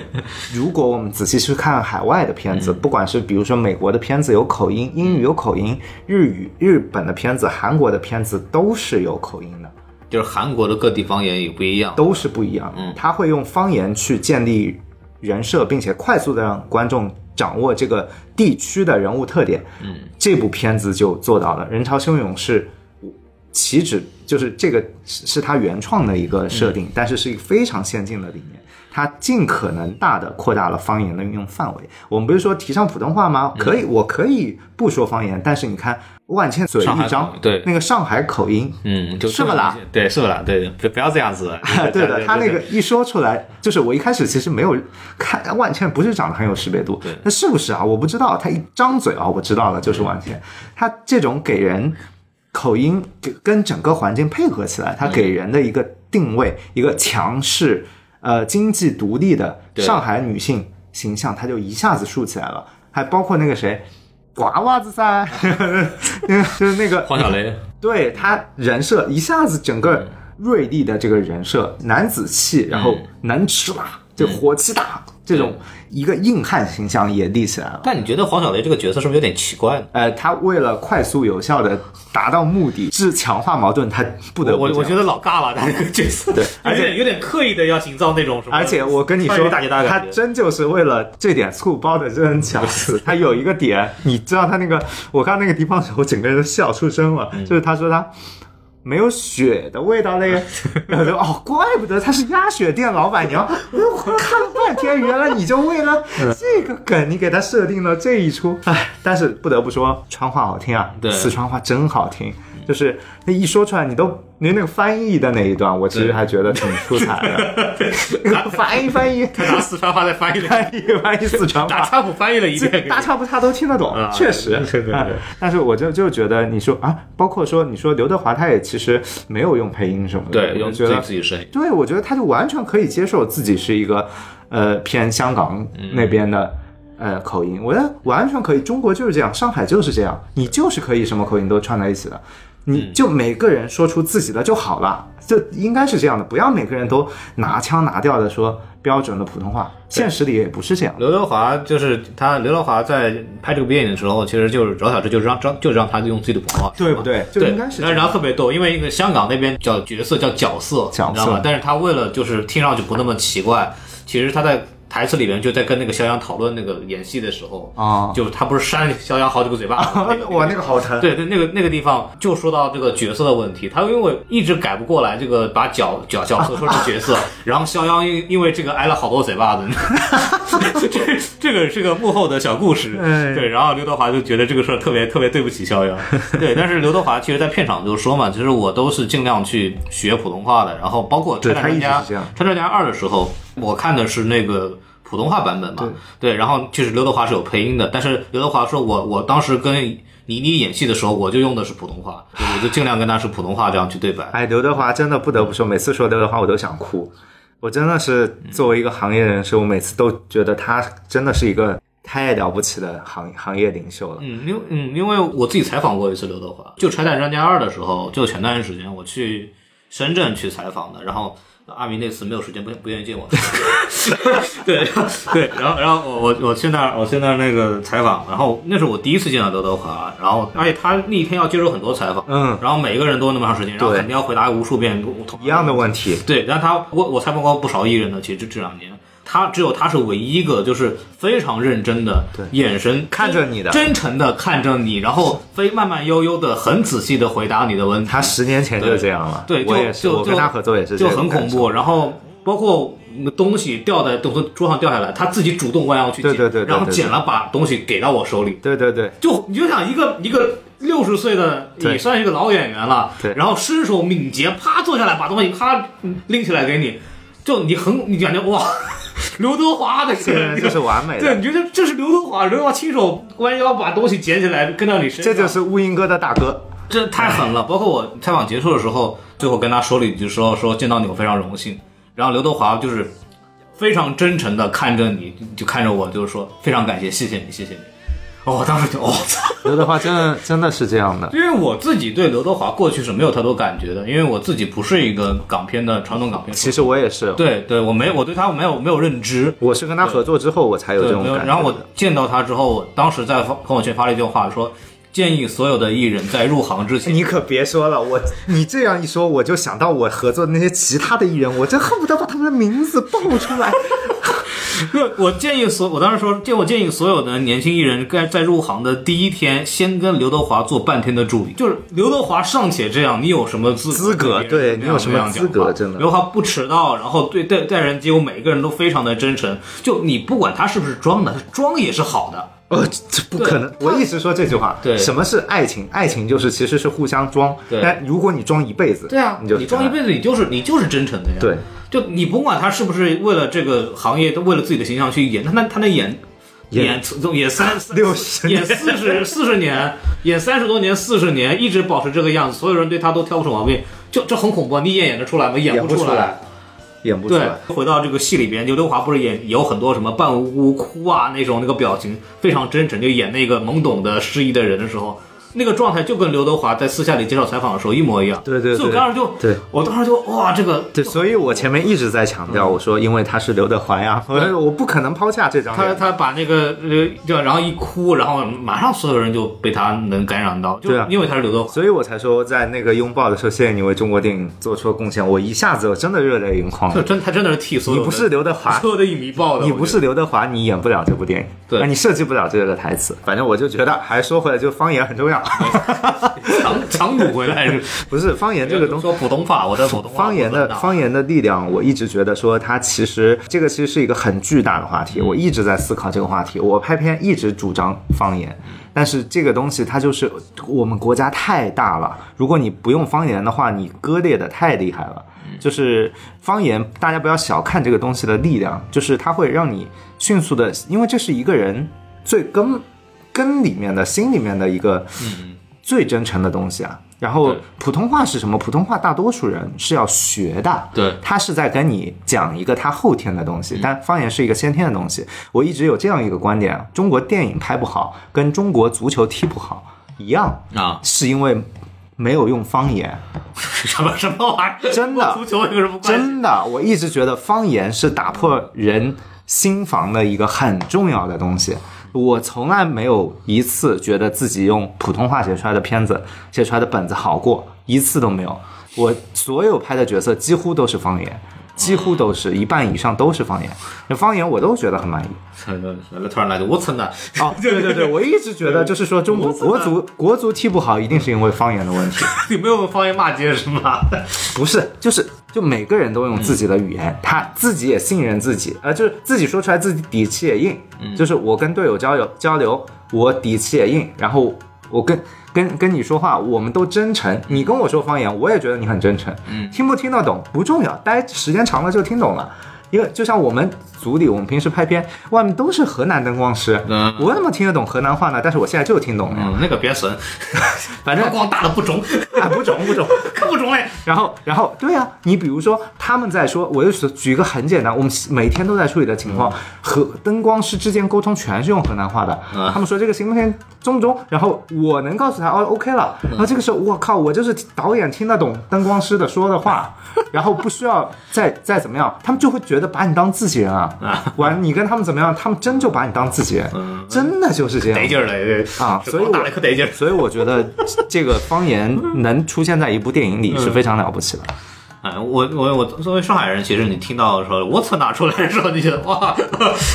如果我们仔细去看海外的片子，不管是比如说美国的片子有口音，英语有口音，日语日本的片子、韩国的片子都是有口音的。就是韩国的各地方言也不一样，都是不一样。嗯他会用方言去建立人设，并且快速的让观众掌握这个地区的人物特点。嗯，这部片子就做到了。人潮汹涌是岂止就是这个是是他原创的一个设定，但是是一个非常先进的理念。他尽可能大的扩大了方言的运用范围。我们不是说提倡普通话吗？可以，我可以不说方言，但是你看万千嘴一张，对那个上海口音，嗯，就是不啦？对，是不啦？对，不不要这样子。对的，他那个一说出来，就是我一开始其实没有看万茜，不是长得很有识别度对，那是不是啊？我不知道，他一张嘴啊，我知道了，就是万茜。他这种给人口音跟跟整个环境配合起来，他给人的一个定位，一个强势、呃经济独立的上海女性形象，他就一下子竖起来了。还包括那个谁，瓜娃子噻，那个就是那个黄小雷，对他人设一下子整个锐利的这个人设，男子气，然后能吃辣，就火气大，这种一个硬汉形象也立起来了。但你觉得黄小雷这个角色是不是有点奇怪呢？呃，他为了快速有效的达到目的，是强化矛盾，他不得不我我觉得老尬了，他这个角色，对，而且有点刻意的要营造那种什么，而且我跟你说大姐大的他真就是为了这点醋包的真巧思。他有一个点，你知道他那个，我看那个地方的时候，我整个人都笑出声了。嗯就是他说他没有血的味道嘞，然后就哦，怪不得他是鸭血店老板娘。我看了半天，原来你就为了嗯这个梗，你给他设定了这一出。哎，但是不得不说，川话好听啊，对四川话真好听。就是那一说出来，你都你那个翻译的那一段，我其实还觉得挺出彩的。翻译翻译 他拿四川话再翻译了，翻译翻译四川话，打差不翻译了一遍大差不差都听得懂啊，确实。对对对啊但是我就就觉得你说啊，包括说你说刘德华他也其实没有用配音什么的，对，用自己自己声音，对，我觉得他就完全可以接受自己是一个呃偏香港那边的。呃，口音，我觉得完全可以。中国就是这样，上海就是这样，你就是可以什么口音都串在一起的，你就每个人说出自己的就好了，就应该是这样的，不要每个人都拿腔拿调的说标准的普通话，现实里也不是这样。刘德华就是他，刘德华在拍这个电影的时候，其实就是找小志，就是让让就让他用自己的普通话，对不对？就，应该是然后特别逗，因为一个香港那边叫角色叫角色，角色。你知道吗？但是他为了就是听上去不那么奇怪，其实他在台词里面就在跟那个肖央讨论那个演戏的时候啊。就他不是扇肖央好几个嘴巴 哇，那个好疼。对对，那个那个地方就说到这个角色的问题，他因为一直改不过来这个把角角角色说成角色，然后肖央因因为这个挨了好多嘴巴子，这这个是个幕后的小故事，哎。对，然后刘德华就觉得这个事儿特别特别对不起肖央，对，但是刘德华其实在片场就说嘛，其实我都是尽量去学普通话的，然后包括《拆弹专家拆弹专家二》的时候，我看的是那个。普通话版本嘛，对，然后其实刘德华是有配音的，但是刘德华说我我当时跟倪妮演戏的时候，我就用的是普通话，我就尽量跟他是普通话这样去对白。哎，刘德华真的不得不说，每次说刘德华我都想哭。我真的是作为一个行业人士，我每次都觉得他真的是一个太了不起的行行业领袖了。嗯，因为嗯，因为我自己采访过一次刘德华，就《拆弹专家二》的时候，就前段时间我去深圳去采访的，然后阿明那次没有时间，不不愿意见我，对对，然后然后我我我去那儿我去那儿那个采访，然后那是我第一次见到刘德华，然后而且他那一天要接受很多采访，嗯然后每个人都那么长时间，然后肯定要回答无数遍一样的问题。对，然后他我我采访过不少艺人呢，其实这这两年。他只有他是唯一一个，就是非常认真的，对。眼神看着你的。真诚的看着你，然后非慢慢悠悠的、很仔细的回答你的问题。他十年前就这样了，对，就我也是，就我跟他合作也是就很恐怖。然后包括那个东西掉在从桌上掉下来，他自己主动弯腰去捡，对对对对然后捡了把东西给到我手里。对对对，就你就想一个一个六十岁的，对。也算是一个老演员了，对。然后身手敏捷，啪坐下来把东西啪拎起来给你，就你很你感觉哇，刘德华的这个人就是完美的对，你觉得这是刘德华，刘德华亲手弯腰把东西捡起来跟到你身上，这就是乌蝇哥的大哥。这太狠了！包括我采访结束的时候，最后跟他说了一句说说见到你我非常荣幸。然后刘德华就是非常真诚的看着你，就看着我，就是说非常感谢，谢谢你，谢谢你。哦，我当时就我、操，刘德华真的真的是这样的，因为我自己对刘德华过去是没有太多感觉的，因为我自己不是一个港片的传统港片。其实我也是，对对，我没我对他没有没有认知，我是跟他合作之后我才有这。种感觉。然后我见到他之后，我当时在朋友圈发了一句话，说建议所有的艺人在入行之前，你可别说了，我你这样一说，我就想到我合作的那些其他的艺人，我真恨不得把他们的名字报出来。我建议所，我当时说，建我建议所有的年轻艺人，该在入行的第一天，先跟刘德华做半天的助理。就是刘德华尚且这样，你有什么资资格对你有什么资格真的刘德华不迟到，然后对待待人接物，每一个人都非常的真诚。就你不管他是不是装的，他装也是好的。呃，这不可能！我一直说这句话。对什么是爱情？爱情就是其实是互相装。对但如果你装一辈子，对啊，你就你装一辈子，你就是你就是真诚的呀。对，就你甭管他是不是为了这个行业，为了自己的形象去演，他那他那演演演演三60演四十四十年，演 三十多年四十年，一直保持这个样子，所有人对他都挑不出毛病，就这很恐怖啊。你演演得出来吗？演不出来，演不出对来。，回到这个戏里边，刘德华不是演有很多什么半无辜哭啊那种那个表情非常真诚，就演那个懵懂的失忆的人的时候，那个状态就跟刘德华在私下里接受采访的时候一模一样。对对对所以我当时就，对我当时就哇，这个对，所以我前面一直在强调，我说因为他是刘德华呀，我对我不可能抛下这张。他他把那个呃，就然后一哭，然后马上所有人就被他能感染到，对啊因为他是刘德华。所以我才说，在那个拥抱的时候，谢谢你为中国电影做出了贡献。我一下子我真的热泪盈眶就。真他真的是替所有的你不是刘德华，所有的影迷报的，你不是刘德华，你演不了这部电影，对你设计不了这个台词。反正我就觉得，还说回来，就方言很重要。强强 补回来是不是方言这个东西。说普通话，我的普通话方言的方言的力量，我一直觉得说它其实这个其实是一个很巨大的话题，我一直在思考这个话题。我拍片一直主张方言，但是这个东西它就是我们国家太大了，如果你不用方言的话，你割裂的太厉害了。就是方言，大家不要小看这个东西的力量，就是它会让你迅速的，因为这是一个人最根根里面的心里面的一个最真诚的东西啊。然后普通话是什么？普通话大多数人是要学的，对他是在跟你讲一个他后天的东西，但方言是一个先天的东西。我一直有这样一个观点：中国电影拍不好，跟中国足球踢不好一样，啊，是因为没有用方言。什么什么玩意儿？真的足球有什么关系？真的，我一直觉得方言是打破人心房的一个很重要的东西。我从来没有一次觉得自己用普通话写出来的片子、写出来的本子好过，一次都没有。我所有拍的角色几乎都是方言，几乎都是一半以上都是方言。那方言我都觉得很满意。突然来的，我操的！哦，对对对，我一直觉得就是说中国国足国足踢不好，一定是因为方言的问题。你没有用方言骂街是吗？不是，就是就每个人都用自己的语言，他自己也信任自己，呃，就是自己说出来自己底气也硬，就是我跟队友交流交流，我底气也硬，然后我跟跟跟你说话，我们都真诚，你跟我说方言，我也觉得你很真诚，听不听得懂不重要，待时间长了就听懂了。因为就像我们组里，我们平时拍片，外面都是河南灯光师，嗯我怎么听得懂河南话呢？但是我现在就听懂了，嗯，那个别神，反正光大的 不中，啊不中不中。可不中嘞。然后，然后，对啊，你比如说他们在说，我就举一个很简单，我们每天都在处理的情况，和灯光师之间沟通全是用河南话的。嗯他们说这个行不行，中不中？然后我能告诉他，哦，OK 了。然后这个时候，我靠，我就是导演听得懂灯光师的说的话，然后不需要再再怎么样，他们就会觉觉得把你当自己人啊，完你跟他们怎么样，他们真就把你当自己人，真的就是这样。得劲儿了对啊，所以打我了可得劲儿。所以我觉得 这个方言能出现在一部电影里是非常了不起的。哎，我我我作为上海人，其实你听到说“我操”拿出来的时候，你觉得 哇，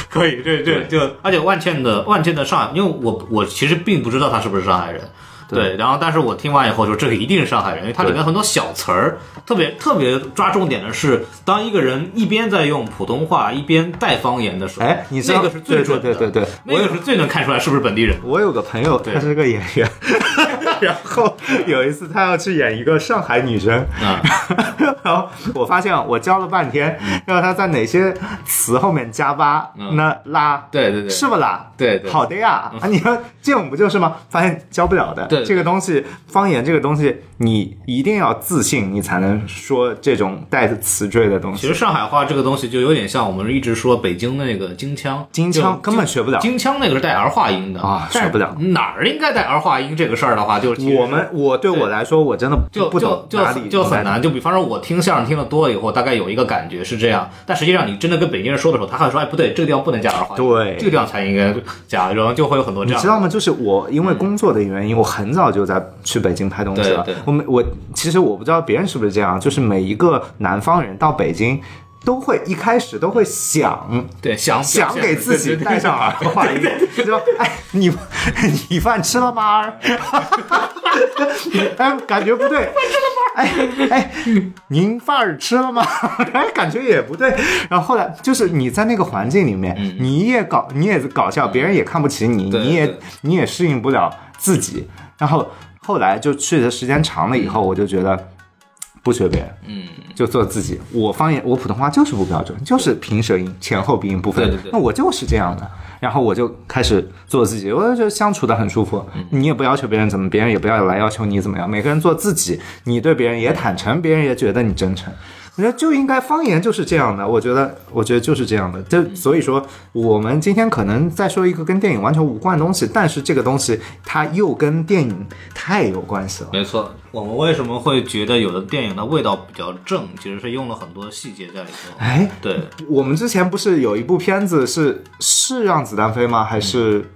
可以，对对。就，而且万茜的万茜的上海，因为我我其实并不知道他是不是上海人。对，然后但是我听完以后说这个一定是上海人，因为它里面很多小词儿，特别特别抓重点的是，当一个人一边在用普通话一边带方言的时候，哎你知道那个是最准的，对对对对那个是最能看出来是不是本地人。我有个朋友，他是个演员，然后有一次他要去演一个上海女生，啊。然后我发现我教了半天，让他在哪些词后面加吧、那拉，对对对。是不啦？对对。好的呀，啊，你说这种不就是吗？发现教不了的，对对。这个东西，方言这个东西，你一定要自信，你才能说这种带着词缀的东西。其实上海话这个东西就有点像我们一直说北京的那个京腔，京腔就根本学不了。京腔那个是带儿化音的。啊学不了。哪儿应该带儿化音这个事儿的话，就我们我对我来说，我真的就就就就很难。就比方说，我听相声听的多了以后，大概有一个感觉是这样，但实际上你真的跟北京人说的时候，他还说，哎，不对，这个地方不能加儿化音，对这个地方才应该加，然后就会有很多这样。你知道吗？就是我因为工作的原因，我很早就在去北京拍东西了对对。我们我其实我不知道别人是不是这样，就是每一个南方人到北京。都会一开始都会想对想想给自己戴上儿化音，就说哎你 你饭吃了吗？哎感觉不对，哎哎您饭儿吃了吗？哎感觉也不对。然后后来就是你在那个环境里面，你也搞你也搞笑，别人也看不起你，你也你也适应不了自己。然后后来就去的时间长了以后，我就觉得不学别人，嗯，就做自己。我方言，我普通话就是不标准，就是平舌音、前后鼻音不分。对对对那我就是这样的。然后我就开始做自己，我就觉得相处的很舒服。嗯你也不要求别人怎么，别人也不要来要求你怎么样。每个人做自己，你对别人也坦诚，别人也觉得你真诚。我觉得就应该方言就是这样的，我觉得，我觉得就是这样的。就所以说，我们今天可能在说一个跟电影完全无关的东西，但是这个东西它又跟电影太有关系了。没错。我们为什么会觉得有的电影的味道比较正，其实是用了很多细节在里头。哎，对，我们之前不是有一部片子是是让子弹飞吗？还是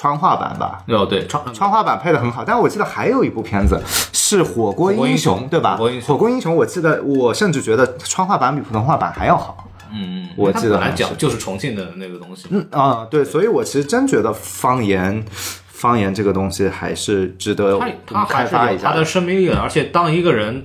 川话版吧？哦对，川川话版配的很好，但我记得还有一部片子是《火锅英雄对吧？火锅英雄我记得我甚至觉得川话版比普通话版还要好。嗯，嗯我记得本来讲就是重庆的那个东西。嗯啊，对，所以我其实真觉得方言，方言这个东西还是值得我它们它还开发一下是有它的生命力的，而且当一个人，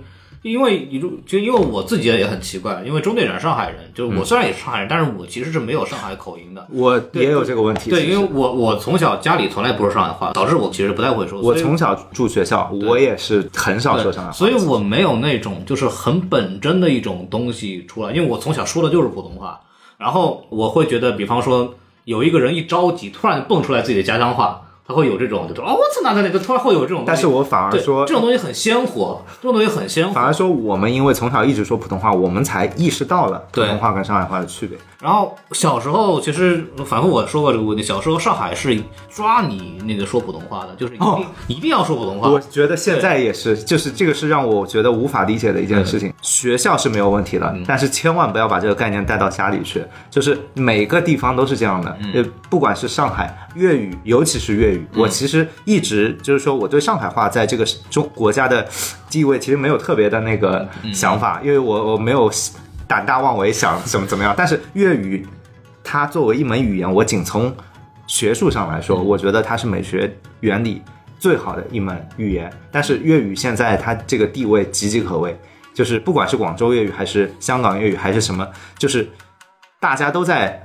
因为你就就因为我自己也很奇怪，因为中队长上海人，就是我虽然也是上海人，但是我其实是没有上海口音的。我也有这个问题。对，因为我我从小家里从来不说上海话，导致我其实不太会说。我从小住学校，我也是很少说上海话，所以我没有那种就是很本真的一种东西出来，因为我从小说的就是普通话，然后我会觉得，比方说有一个人一着急，突然蹦出来自己的家乡话，他会有这种，就说哦，我操，哪哪哪个突然会有这种，但是我反而说这种东西很鲜活，这种东西很鲜活反。而说我们因为从小一直说普通话，我们才意识到了普通话跟上海话的区别。然后小时候其实反复我说过这个问题，小时候上海是抓你那个说普通话的，就是一定、哦一定要说普通话。我觉得现在也是，就是这个是让我觉得无法理解的一件事情。学校是没有问题的，但是千万不要把这个概念带到家里去。就是每个地方都是这样的，呃，不管是上海粤语，尤其是粤语，我其实一直就是说我对上海话在这个中国家的地位其实没有特别的那个想法，因为我我没有胆大妄为想怎么怎么样。但是粤语它作为一门语言，我仅从学术上来说，我觉得它是美学原理最好的一门语言。但是粤语现在它这个地位岌岌可危，就是不管是广州粤语还是香港粤语还是什么，就是大家都在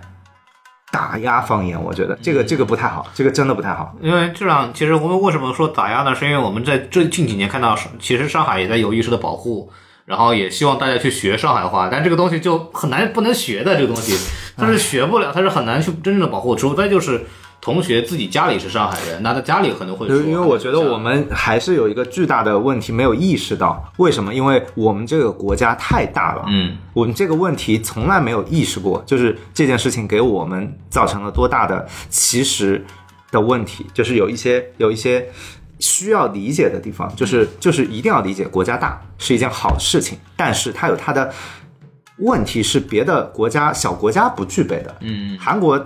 打压方言。我觉得这个这个不太好，这个真的不太好。因为这样，其实我们为什么说打压呢？是因为我们在这近几年看到，其实上海也在有意识的保护，然后也希望大家去学上海话，但这个东西就很难不能学的这个东西，它是学不了，它是很难去真正的保护，除非就是同学自己家里是上海人，那他家里可能会说。因为我觉得我们还是有一个巨大的问题没有意识到，为什么？因为我们这个国家太大了，嗯，我们这个问题从来没有意识过，就是这件事情给我们造成了多大的其实的问题，就是有一些有一些需要理解的地方，就是就是一定要理解国家大是一件好事情，但是它有它的问题是别的国家小国家不具备的。嗯，韩国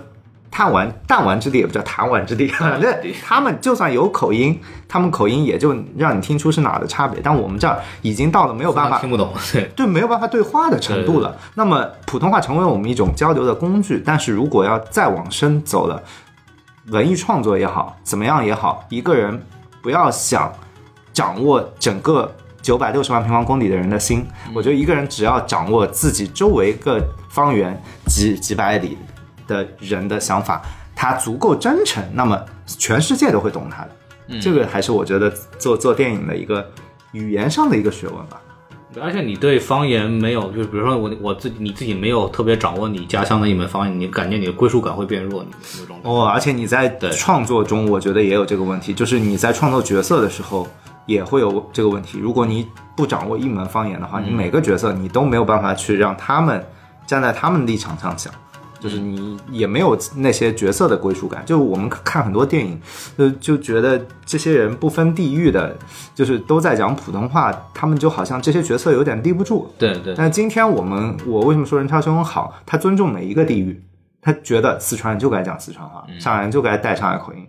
弹丸弹丸之地也不叫弹丸之地，反正 他们就算有口音，他们口音也就让你听出是哪儿的差别。但我们这儿已经到了没有办法 听不懂，对，对没有办法对话的程度了。那么普通话成为我们一种交流的工具，但是如果要再往深走了，文艺创作也好，怎么样也好，一个人不要想掌握整个九百六十万平方公里的人的心，我觉得一个人只要掌握自己周围个方圆几几百里的人的想法，他足够真诚，那么全世界都会懂他的。这个还是我觉得做做电影的一个语言上的一个学问吧。而且你对方言没有，就是比如说我我自己你自己没有特别掌握你家乡的一门方言，你感觉你的归属感会变弱，你那种。哦，而且你在对创作中，我觉得也有这个问题，就是你在创作角色的时候也会有这个问题。如果你不掌握一门方言的话，你每个角色你都没有办法去让他们站在他们的立场上想，就是你也没有那些角色的归属感。就我们看很多电影，就就觉得这些人不分地域的，就是都在讲普通话，他们就好像这些角色有点立不住。对对，但今天我们，我为什么说任超兄好？他尊重每一个地域，他觉得四川人就该讲四川话，上海人就该带上海口音，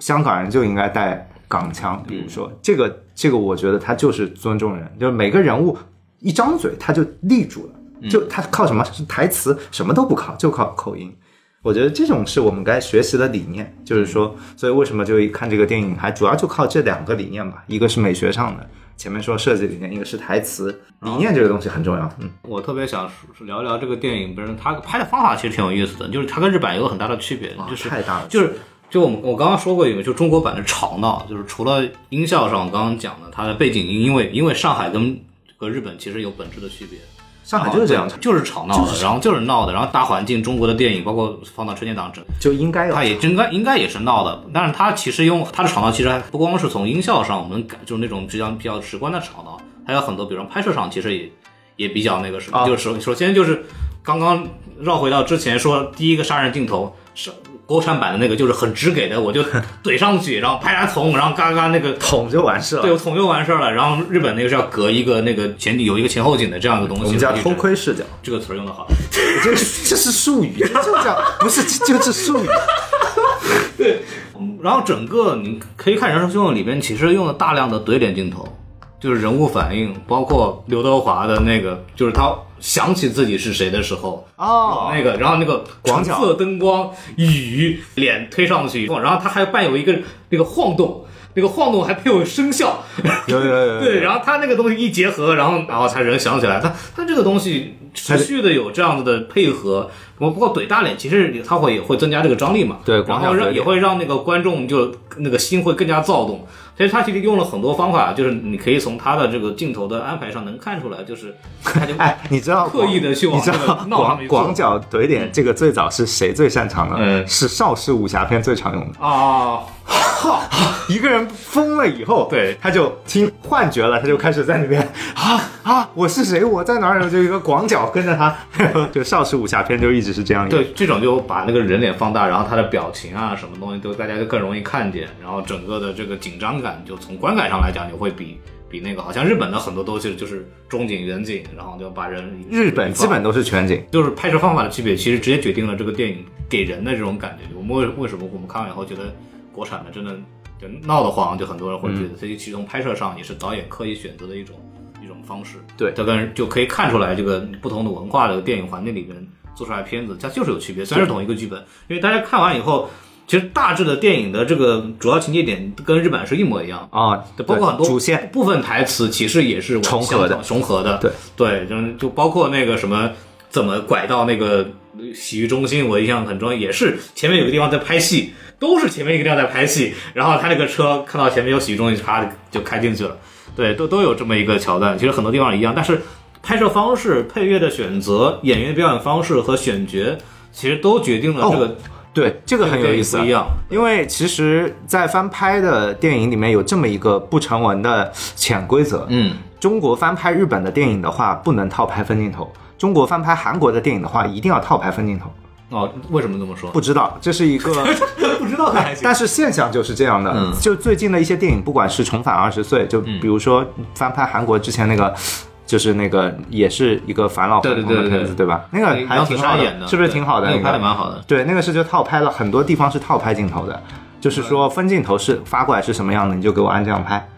香港人就应该带港腔。比如说、这个，这个我觉得他就是尊重人，就是每个人物一张嘴他就立住了，就他靠什么？是台词，什么都不靠，就靠口音。我觉得这种是我们该学习的理念，就是说，所以为什么就一看这个电影，还主要就靠这两个理念吧，一个是美学上的，前面说设计理念，一个是台词理念，这个东西很重要。嗯，我特别想说聊一聊这个电影本身，它拍的方法其实挺有意思的，就是它跟日版有个很大的区别，就是太大了，就是就我们我刚刚说过一个，就中国版的吵闹，就是除了音效上，我刚刚讲的它的背景音，因为因为上海跟和日本其实有本质的区别，上海就是这样，就是吵闹的，然后就是闹的，然后大环境，中国的电影包括放到春节档整。就应该有它。也应该应该也是闹的，但是它其实用它的吵闹，其实还不光是从音效上，我们感就是那种比较比较直观的吵闹，还有很多，比如说拍摄上，其实也也比较那个什么，啊就是首首先就是刚刚绕回到之前说第一个杀人镜头是国产版的那个，就是很直给的，我就 怼上去，然后拍他捅，然后嘎嘎那个捅就完事了。对，我捅就完事儿了。然后日本那个是要隔一个那个前有一个前后景的这样一个东西，我们叫偷窥视角，这个词儿用的好。这个这是术语，这就叫不是这就是术语。对然后整个你可以看《人生凶恶》里边，其实用了大量的怼脸镜头，就是人物反应，包括刘德华的那个，就是他想起自己是谁的时候，哦。那个，然后那个广色灯光，雨，脸推上去，然后他还伴有一个那个晃动。那个晃动还配有声效，有有有有 对，然后他那个东西一结合，然后然后才人想起来，他他这个东西持续的有这样子的配合，不不过怼大脸其实他会也会增加这个张力嘛，对然后让也会让那个观众就那个心会更加躁动，所以他其实用了很多方法，就是你可以从他的这个镜头的安排上能看出来，就是他就 哎，你知道刻意的去往你知道那个广广角怼脸这个最早是谁最擅长的？嗯是邵氏武侠片最常用的。啊，一个人疯了以后，对他就听幻觉了，他就开始在那边 啊啊，我是谁？我在哪儿？就一个广角跟着他，就少时武侠片就一直是这样。对，这种就把那个人脸放大，然后他的表情啊，什么东西都大家就更容易看见，然后整个的这个紧张感，就从观感上来讲，就会比比那个好像日本的很多东西就是中景、远景，然后就把人日本基本都是全景。就是拍摄方法的区别，其实直接决定了这个电影给人的这种感觉。我们为为什么我们看完以后觉得国产的真的就闹得慌，就很多人会觉得，所以其中拍摄上也是导演刻意选择的一种一种方式。对这跟就可以看出来，这个不同的文化的电影环境里面做出来的片子，它就是有区别。虽然是同一个剧本，因为大家看完以后，其实大致的电影的这个主要情节点跟日版是一模一样。啊，对，包括很多主线部分台词其实也是重合的重合的。对对，就就包括那个什么怎么拐到那个洗浴中心，我印象很重要，也是前面有个地方在拍戏，都是前面一个地方在拍戏，然后他那个车看到前面有洗浴中心，啪就开进去了。对，都都有这么一个桥段，其实很多地方一样，但是拍摄方式、配乐的选择、演员的表演方式和选角，其实都决定了这个、对，这个很有意思啊不一样。因为其实，在翻拍的电影里面有这么一个不成文的潜规则，嗯，中国翻拍日本的电影的话，不能套拍分镜头；中国翻拍韩国的电影的话，一定要套拍分镜头。哦，为什么这么说？不知道，这是一个，不知道还行。但是现象就是这样的。嗯就最近的一些电影，不管是重返二十岁，就比如说翻拍韩国之前那个。就是那个也是一个返老还童的片子，对吧？那个还挺好莎演的，是不是挺好的？那个拍的蛮好的。对，那个是就套拍了很多地方是套拍镜头的，就是说分镜头是发过来是什么样的，你就给我按这样拍，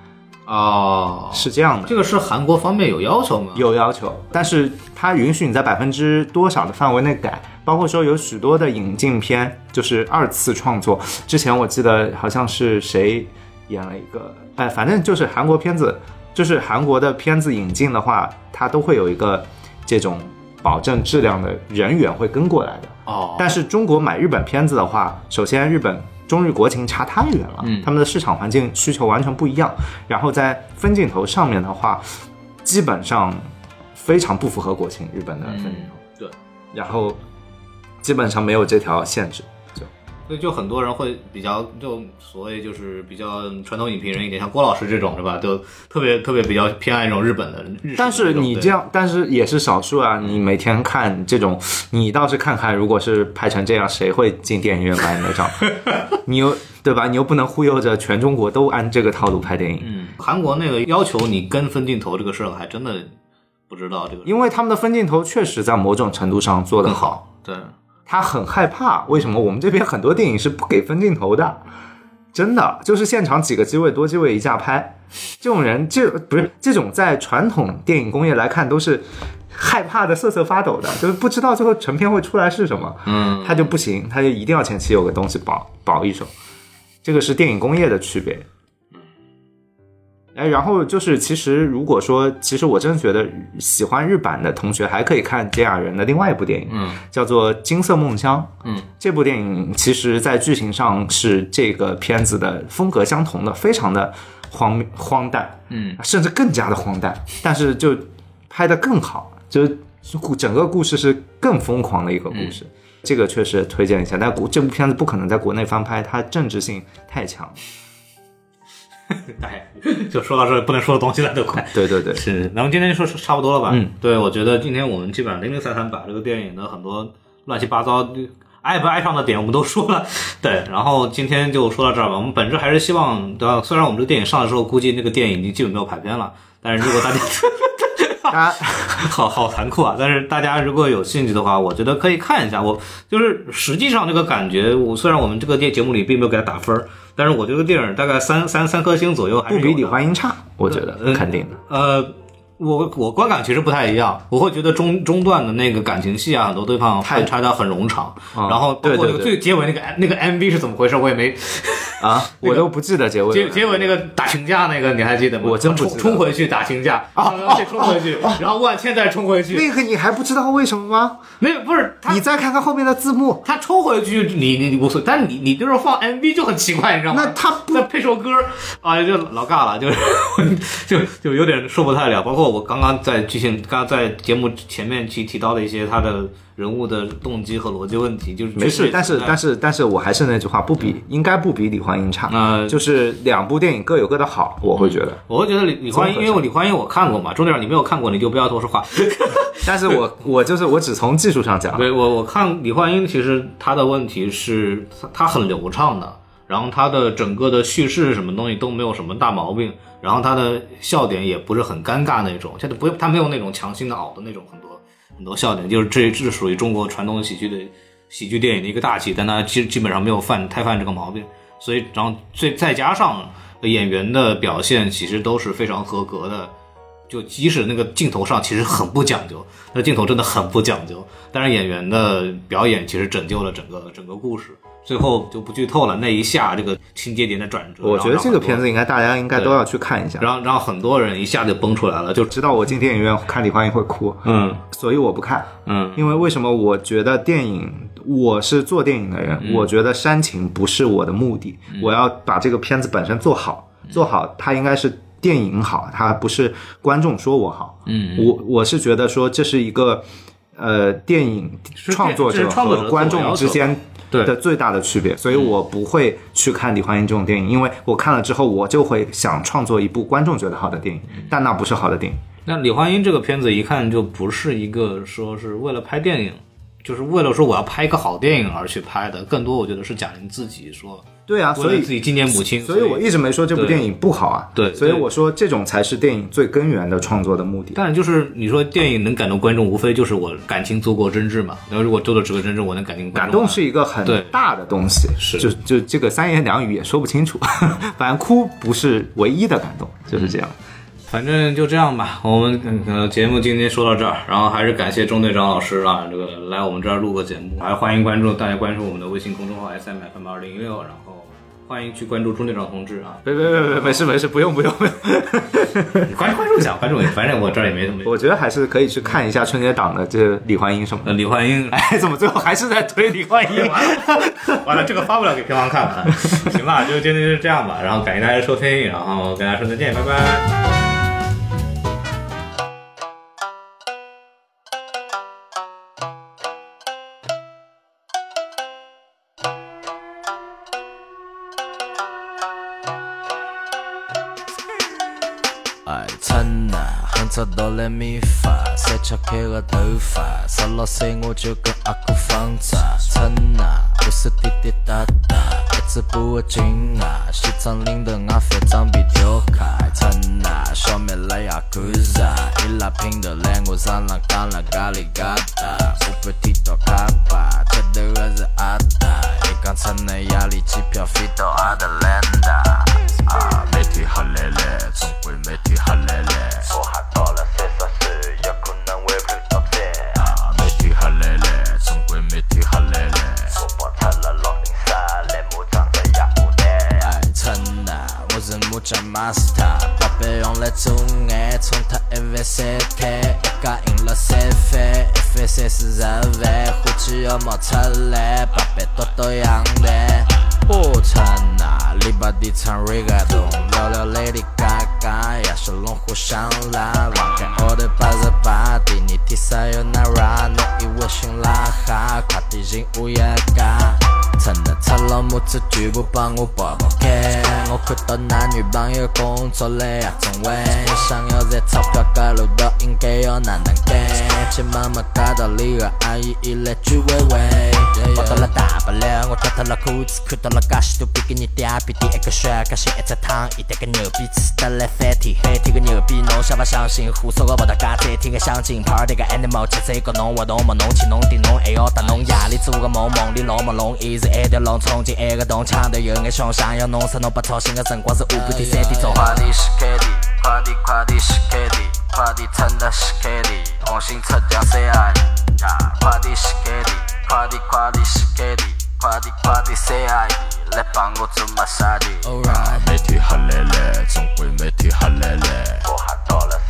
哦，是这样的。这个是韩国方面有要求吗？有要求，但是它允许你在百分之多少的范围内改，包括说有许多的引进片就是二次创作。之前我记得好像是谁演了一个，哎，反正就是韩国片子，就是韩国的片子引进的话，它都会有一个这种保证质量的人员会跟过来的。哦，但是中国买日本片子的话，首先日本中日国情差太远了，嗯他们的市场环境需求完全不一样。然后在分镜头上面的话，基本上非常不符合国情，日本的分镜头。对，然后基本上没有这条限制。就所以就很多人会比较，就所谓就是比较传统影评人一点，像郭老师这种是吧？就特别特别比较偏爱这种日本的日式但是你这样，但是也是少数啊。你每天看这种，你倒是看看，如果是拍成这样，谁会进电影院买你的账？你又对吧？你又不能忽悠着全中国都按这个套路拍电影。嗯，韩国那个要求你跟分镜头这个事儿，还真的不知道这个因为他们的分镜头确实在某种程度上做得好。对，他很害怕。为什么我们这边很多电影是不给分镜头的？真的就是现场几个机位多机位一架拍，这种人这不是这种在传统电影工业来看都是害怕的瑟瑟发抖的，就是不知道最后成片会出来是什么。嗯，他就不行，他就一定要前期有个东西保保一手，这个是电影工业的区别。哎，然后就是，其实如果说，其实我真的觉得喜欢日版的同学还可以看菅雅人的另外一部电影，嗯，叫做《金色梦乡》。嗯，这部电影其实在剧情上是这个片子的风格相同的，非常的荒荒诞，嗯，甚至更加的荒诞，但是就拍得更好，就是故整个故事是更疯狂的一个故事。这个确实推荐一下，但国这部片子不可能在国内翻拍，它政治性太强了。哎，就说到这儿不能说的东西了，都快。对对对，是，咱们今天就说差不多了吧？嗯，对，我觉得今天我们基本上零零散散把这个电影的很多乱七八糟爱不爱上的点我们都说了。对，然后今天就说到这儿吧。我们本质还是希望，对吧？虽然我们这个电影上的时候，估计那个电影已经基本没有排片了，但是如果大家大 家 好好残酷啊！但是大家如果有兴趣的话，我觉得可以看一下。我就是实际上这个感觉，我虽然我们这个电节目里并没有给他打分儿，但是我觉得电影大概三三三颗星左右还是不比李焕英差，我觉得嗯肯定的。呃，我我观感其实不太一样，我会觉得中中段的那个感情戏啊，很多地方太拍的很冗长，啊然后包括那个对对对最结尾那个那个 MV 是怎么回事，我也没啊，我都不记得结尾。结结尾那个打群架那个你还记得吗？我真不记得冲冲回去打群架，啊，再冲回去，然后万茜再冲回去，那个你还不知道为什么吗？没有不是你再看看后面的字幕，他冲回去，你你你无所谓，但你你就是放 MV 就很奇怪，你知道吗？那他不配首歌啊，就老尬了，就是 就就有点说不太了。包括我刚刚在剧情，刚刚在节目前面提提到的一些他的人物的动机和逻辑问题，就是没事。但是但是是但是我还是那句话，不比应该不比李焕英差。呃就是两部电影各有各的好，我会觉得。我会觉得李李焕英，因为我李焕英我看过嘛，重点你没有看过，你就不要多说话。但是我 我就是我只从技术上讲，对我我看李焕英，其实他的问题是她她很流畅的，然后她的整个的叙事什么东西都没有什么大毛病，然后她的笑点也不是很尴尬那种，现在不用她没有那种强行的熬的那种很多很多笑点，就是这这是属于中国传统喜剧的喜剧电影的一个大忌，但他基基本上没有犯太犯这个毛病，所以然后再再加上演员的表现，其实都是非常合格的。就即使那个镜头上其实很不讲究，那镜头真的很不讲究，但是演员的表演其实拯救了整个整个故事。最后就不剧透了，那一下这个情节点的转折，我觉得这个片子，应该大家应该都要去看一下。然后然后很多人一下就崩出来了，就知道我进电影院看李焕英会哭，嗯。所以我不看。嗯。因为为什么？我觉得电影，我是做电影的人，嗯。我觉得煽情不是我的目的，我要把这个片子本身做好，嗯。做好它应该是电影好，它不是观众说我好。嗯，我我是觉得说这是一个呃电影创作者创作者和观众之间对。的最大的区别，所以我不会去看李焕英这种电影，因为我看了之后，我就会想创作一部观众觉得好的电影，但那不是好的电影。那李焕英这个片子一看就不是一个说是为了拍电影就是为了说我要拍一个好电影而去拍的，更多我觉得是贾玲自己说，对啊，所以自己纪念母亲，所以我一直没说这部电影不好啊。对对所以我说这种才是电影最根源的创作的目的。但就是你说电影能感动观众，无非就是我感情足够真挚嘛。然后如果做的足够真挚，我能感动观众啊。感动是一个很大的东西，是就就这个三言两语也说不清楚。反正哭不是唯一的感动，就是这样。反正就这样吧，我们呃节目今天说到这儿，然后还是感谢钟队长老师啊，这个来我们这儿录个节目，还欢迎关注大家关注我们的微信公众号 S M F M 二零一六，然后欢迎去关注钟队长同志啊，别别别别，没事没事，不用不用不用。关关注一下，关注一下，反正我这儿也没什么。我觉得还是可以去看一下春节档的这李焕英什么的。呃，李焕英，哎，怎么最后还是在推李焕英？完了，完了，这个发不了给票房看了。行吧，就今天就这样吧，然后感谢大家收听，然后跟大家说再见，拜拜。啊，哼着哆来咪发，谁敲开个头发，十六岁我就跟阿哥放炸。趁啊，不是滴滴答答，一直不会紧啊，西装领头俺反装逼调开。趁啊，小妹来呀干啥？伊拉拼头来我上浪讲了咖喱疙瘩，我被踢到卡巴，吃头的是阿达，伊讲趁啊压力机票飞到阿德兰大。啊，每天黑来来，总归每天黑来来。我还到了三十岁，有可能会碰到灾。啊，每天黑来来，总归每天黑来来。我爆出了老零沙，来马长的野牡丹。哎，趁啊，我是木匠 master，宝贝用来做爱，冲他一万三台，一家赢了三番，一番三四十万，火气要冒出来，宝贝多多养蛋。我趁啊，礼拜天唱 reggaeton，聊聊 Lady Gaga，亚视龙虎上来，忘开我的八十八，第二天啥有 Nara，侬以为新拉哈，快递进午夜家。趁啊，擦老母子全部帮我爆爆开，我看到男女朋友工作来夜总会，想要赚钞票盖路道应该要哪能干？亲妈妈街道里的阿姨一来居委会，跑到了大不了，我脱脱了裤子，看到了介许多比基尼嗲逼的一个血，介些一只汤，一袋个牛逼，吃得来翻天，海天个牛逼，侬相不相信？胡说个不搭嘎，再听个相亲，party 个 animal，吃这个侬活动么？侬去侬顶侬还要搭侬夜里做个梦，梦里老朦胧，一直一条龙冲进一个洞，抢头有眼凶，想要弄死侬不操心的辰光是下半天三点钟。快点是开的，快点快点是开的，快点趁的是开的，红星出奖三爱呀，快点是开的，快点快点是开的，快点快点三爱来帮我做马杀的。Alright，每天黑来来，总归每天黑来来。我还到了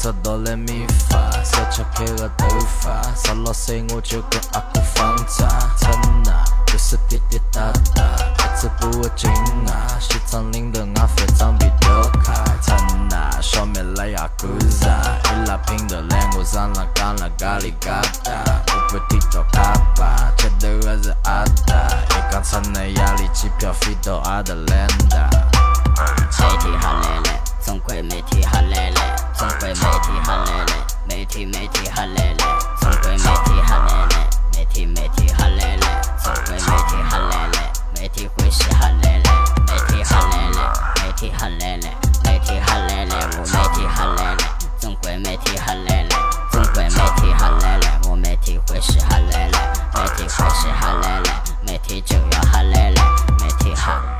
啊，哼着哆来咪发，谁敲开个头发，十六岁我就跟阿哥放炸。趁啊，不是滴滴答答，一直不会紧啊，西装领头俺反装逼调开。趁啊，小妹来呀干啥？伊拉拼头来我上浪讲了咖喱疙瘩，我被踢到卡巴，吃头的是阿达，一讲趁啊压力机票飞到阿德兰大。每天黑来来，总归每天黑来来，总归媒体哈奶奶，媒体媒体哈奶奶，总归媒体哈奶奶，媒体媒体哈奶奶，总归媒体哈奶奶，媒体欢喜哈奶奶，媒体哈奶奶，媒体哈奶奶，媒体哈奶奶，我每天哈累累，总归媒体哈奶奶，总归媒体哈奶奶，我每天欢喜哈奶奶，每天欢喜哈奶奶，每天就要哈奶奶，媒体哈。